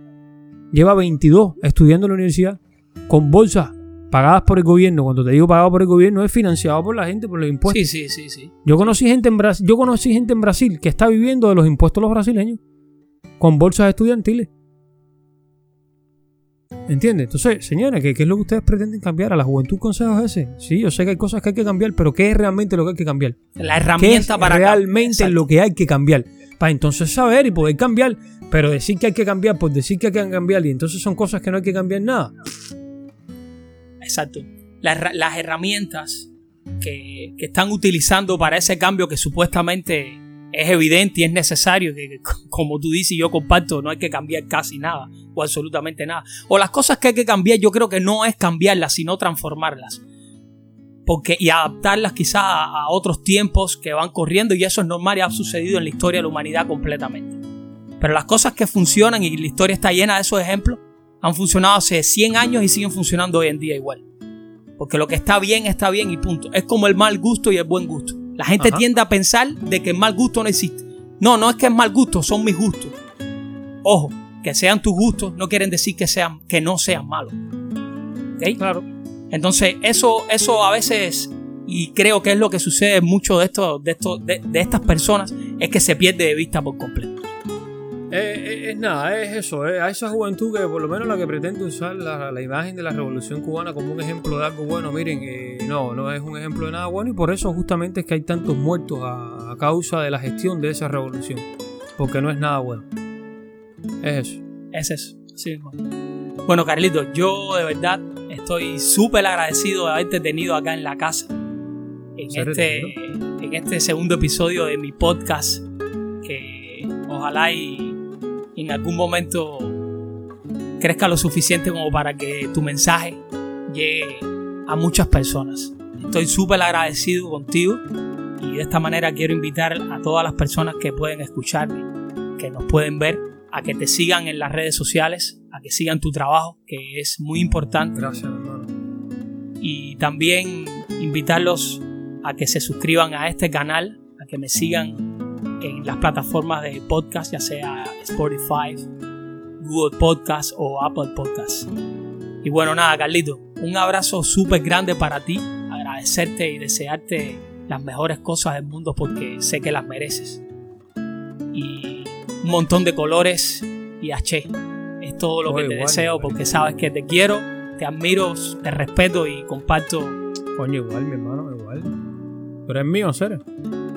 lleva 22 estudiando en la universidad, con bolsa pagadas por el gobierno, cuando te digo pagado por el gobierno, es financiado por la gente, por los impuestos. Sí, sí, sí, sí. Yo conocí gente en Brasil, yo conocí gente en Brasil que está viviendo de los impuestos de los brasileños, con bolsas estudiantiles. ¿Entiendes? Entonces, señores, ¿qué, es lo que ustedes pretenden cambiar? ¿A la juventud consejos ese? Sí, yo sé que hay cosas que hay que cambiar, pero ¿qué es realmente lo que hay que cambiar? La herramienta ¿Qué para realmente lo que hay que cambiar. Para entonces saber y poder cambiar. Pero decir que hay que cambiar por decir que hay que cambiar y entonces son cosas que no hay que cambiar nada. Exacto. Las, herramientas que, están utilizando para ese cambio que supuestamente es evidente y es necesario, que, como tú dices y yo comparto, no hay que cambiar casi nada o absolutamente nada. O las cosas que hay que cambiar, yo creo que no es cambiarlas, sino transformarlas. Porque, y adaptarlas quizás a, a otros tiempos que van corriendo y eso es normal y ha sucedido en la historia de la humanidad completamente. Pero las cosas que funcionan y la historia está llena de esos ejemplos, han funcionado hace 100 años y siguen funcionando hoy en día igual. Porque lo que está bien está bien y punto. Es como el mal gusto y el buen gusto. La gente tiende a pensar de que el mal gusto no existe. No, no es que es mal gusto, son mis gustos. Ojo, que sean tus gustos no quieren decir que, sean, que no sean malos. ¿Ok? Claro. Entonces, eso, eso a veces, y creo que es lo que sucede mucho de, esto, de, esto, de, de estas personas, es que se pierde de vista por completo. Eh, eh, es nada, es eso, eh, a esa juventud que por lo menos la que pretende usar la, la imagen de la revolución cubana como un ejemplo de algo bueno, miren, eh, no, no es un ejemplo de nada bueno y por eso justamente es que hay tantos muertos a, a causa de la gestión de esa revolución, porque no es nada bueno. Es eso. Es eso. Sí, hermano. Bueno, Carlito, yo de verdad estoy súper agradecido de haberte tenido acá en la casa. En este, en este segundo episodio de mi podcast. Que ojalá y en algún momento crezca lo suficiente como para que tu mensaje llegue a muchas personas. Estoy súper agradecido contigo y de esta manera quiero invitar a todas las personas que pueden escucharme, que nos pueden ver, a que te sigan en las redes sociales, a que sigan tu trabajo, que es muy importante. Gracias, hermano. Y también invitarlos a que se suscriban a este canal, a que me sigan en las plataformas de podcast, ya sea Spotify, Google Podcast o Apple Podcast. Y bueno, nada, Carlito, un abrazo súper grande para ti, agradecerte y desearte las mejores cosas del mundo porque sé que las mereces. Y un montón de colores y H. Es todo lo que te deseo porque sabes que te quiero, te admiro, te respeto y comparto. Coño, igual, mi hermano, igual. Tú eres mío, serio.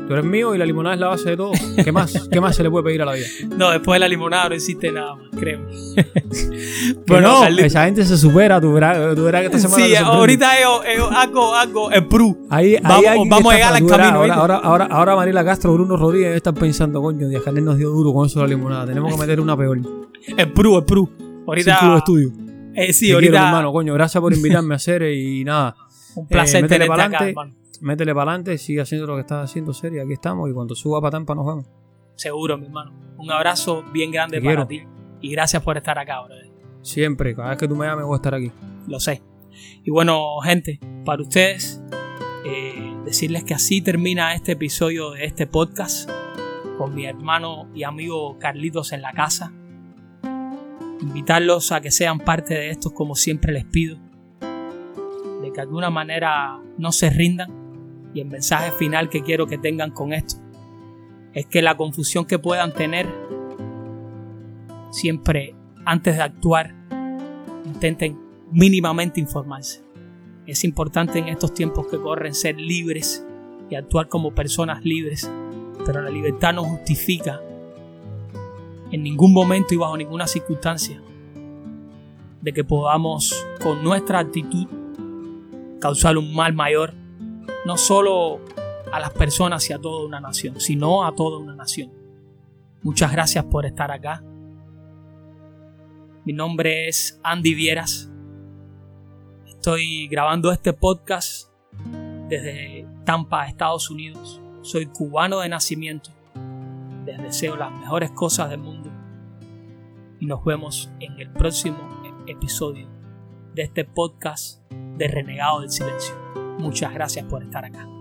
Tú eres mío y la limonada es la base de todo. ¿Qué más? ¿Qué más se le puede pedir a la vida? No, después de la limonada no existe nada más, créeme. Que no, esa gente se supera, tú verás, tú verás que esta semana Sí, ahorita yo, yo hago, hago el Pru. Ahí, ahí Vamos- alguien vamos a llegar al camino, Ahora, ahora, ahora, ahora Mariela Castro, Bruno Rodríguez están pensando, coño, Díaz Canel nos dio duro con eso de la limonada. Tenemos que meter una peor. El Pru, el Pru. Ahorita. Estudio. eh, sí, Te ahorita. quiero, hermano, coño. Gracias por invitarme a hacer y nada. un placer Eh, tenerte acá, hermano. Métele para adelante, sigue haciendo lo que estás haciendo, serio. Aquí estamos y cuando suba para Tampa nos vemos. Seguro, mi hermano. Un abrazo bien grande Te para quiero. ti. Y gracias por estar acá, brother. Siempre, cada vez que tú me llames voy a estar aquí. Lo sé. Y bueno, gente, para ustedes, eh, decirles que así termina este episodio de este podcast con mi hermano y amigo Carlitos en la casa. Invitarlos a que sean parte de esto como siempre les pido. De que de alguna manera no se rindan. Y el mensaje final que quiero que tengan con esto es que la confusión que puedan tener siempre antes de actuar intenten mínimamente informarse. Es importante en estos tiempos que corren ser libres y actuar como personas libres, pero la libertad no justifica en ningún momento y bajo ninguna circunstancia de que podamos con nuestra actitud causar un mal mayor, no solo a las personas y a toda una nación, sino a toda una nación. Muchas gracias por estar acá. Mi nombre es Andy Vieras. Estoy grabando este podcast desde Tampa, Estados Unidos. Soy cubano de nacimiento. Les deseo las mejores cosas del mundo. Y nos vemos en el próximo episodio de este podcast de Renegado del Silencio. Muchas gracias por estar acá.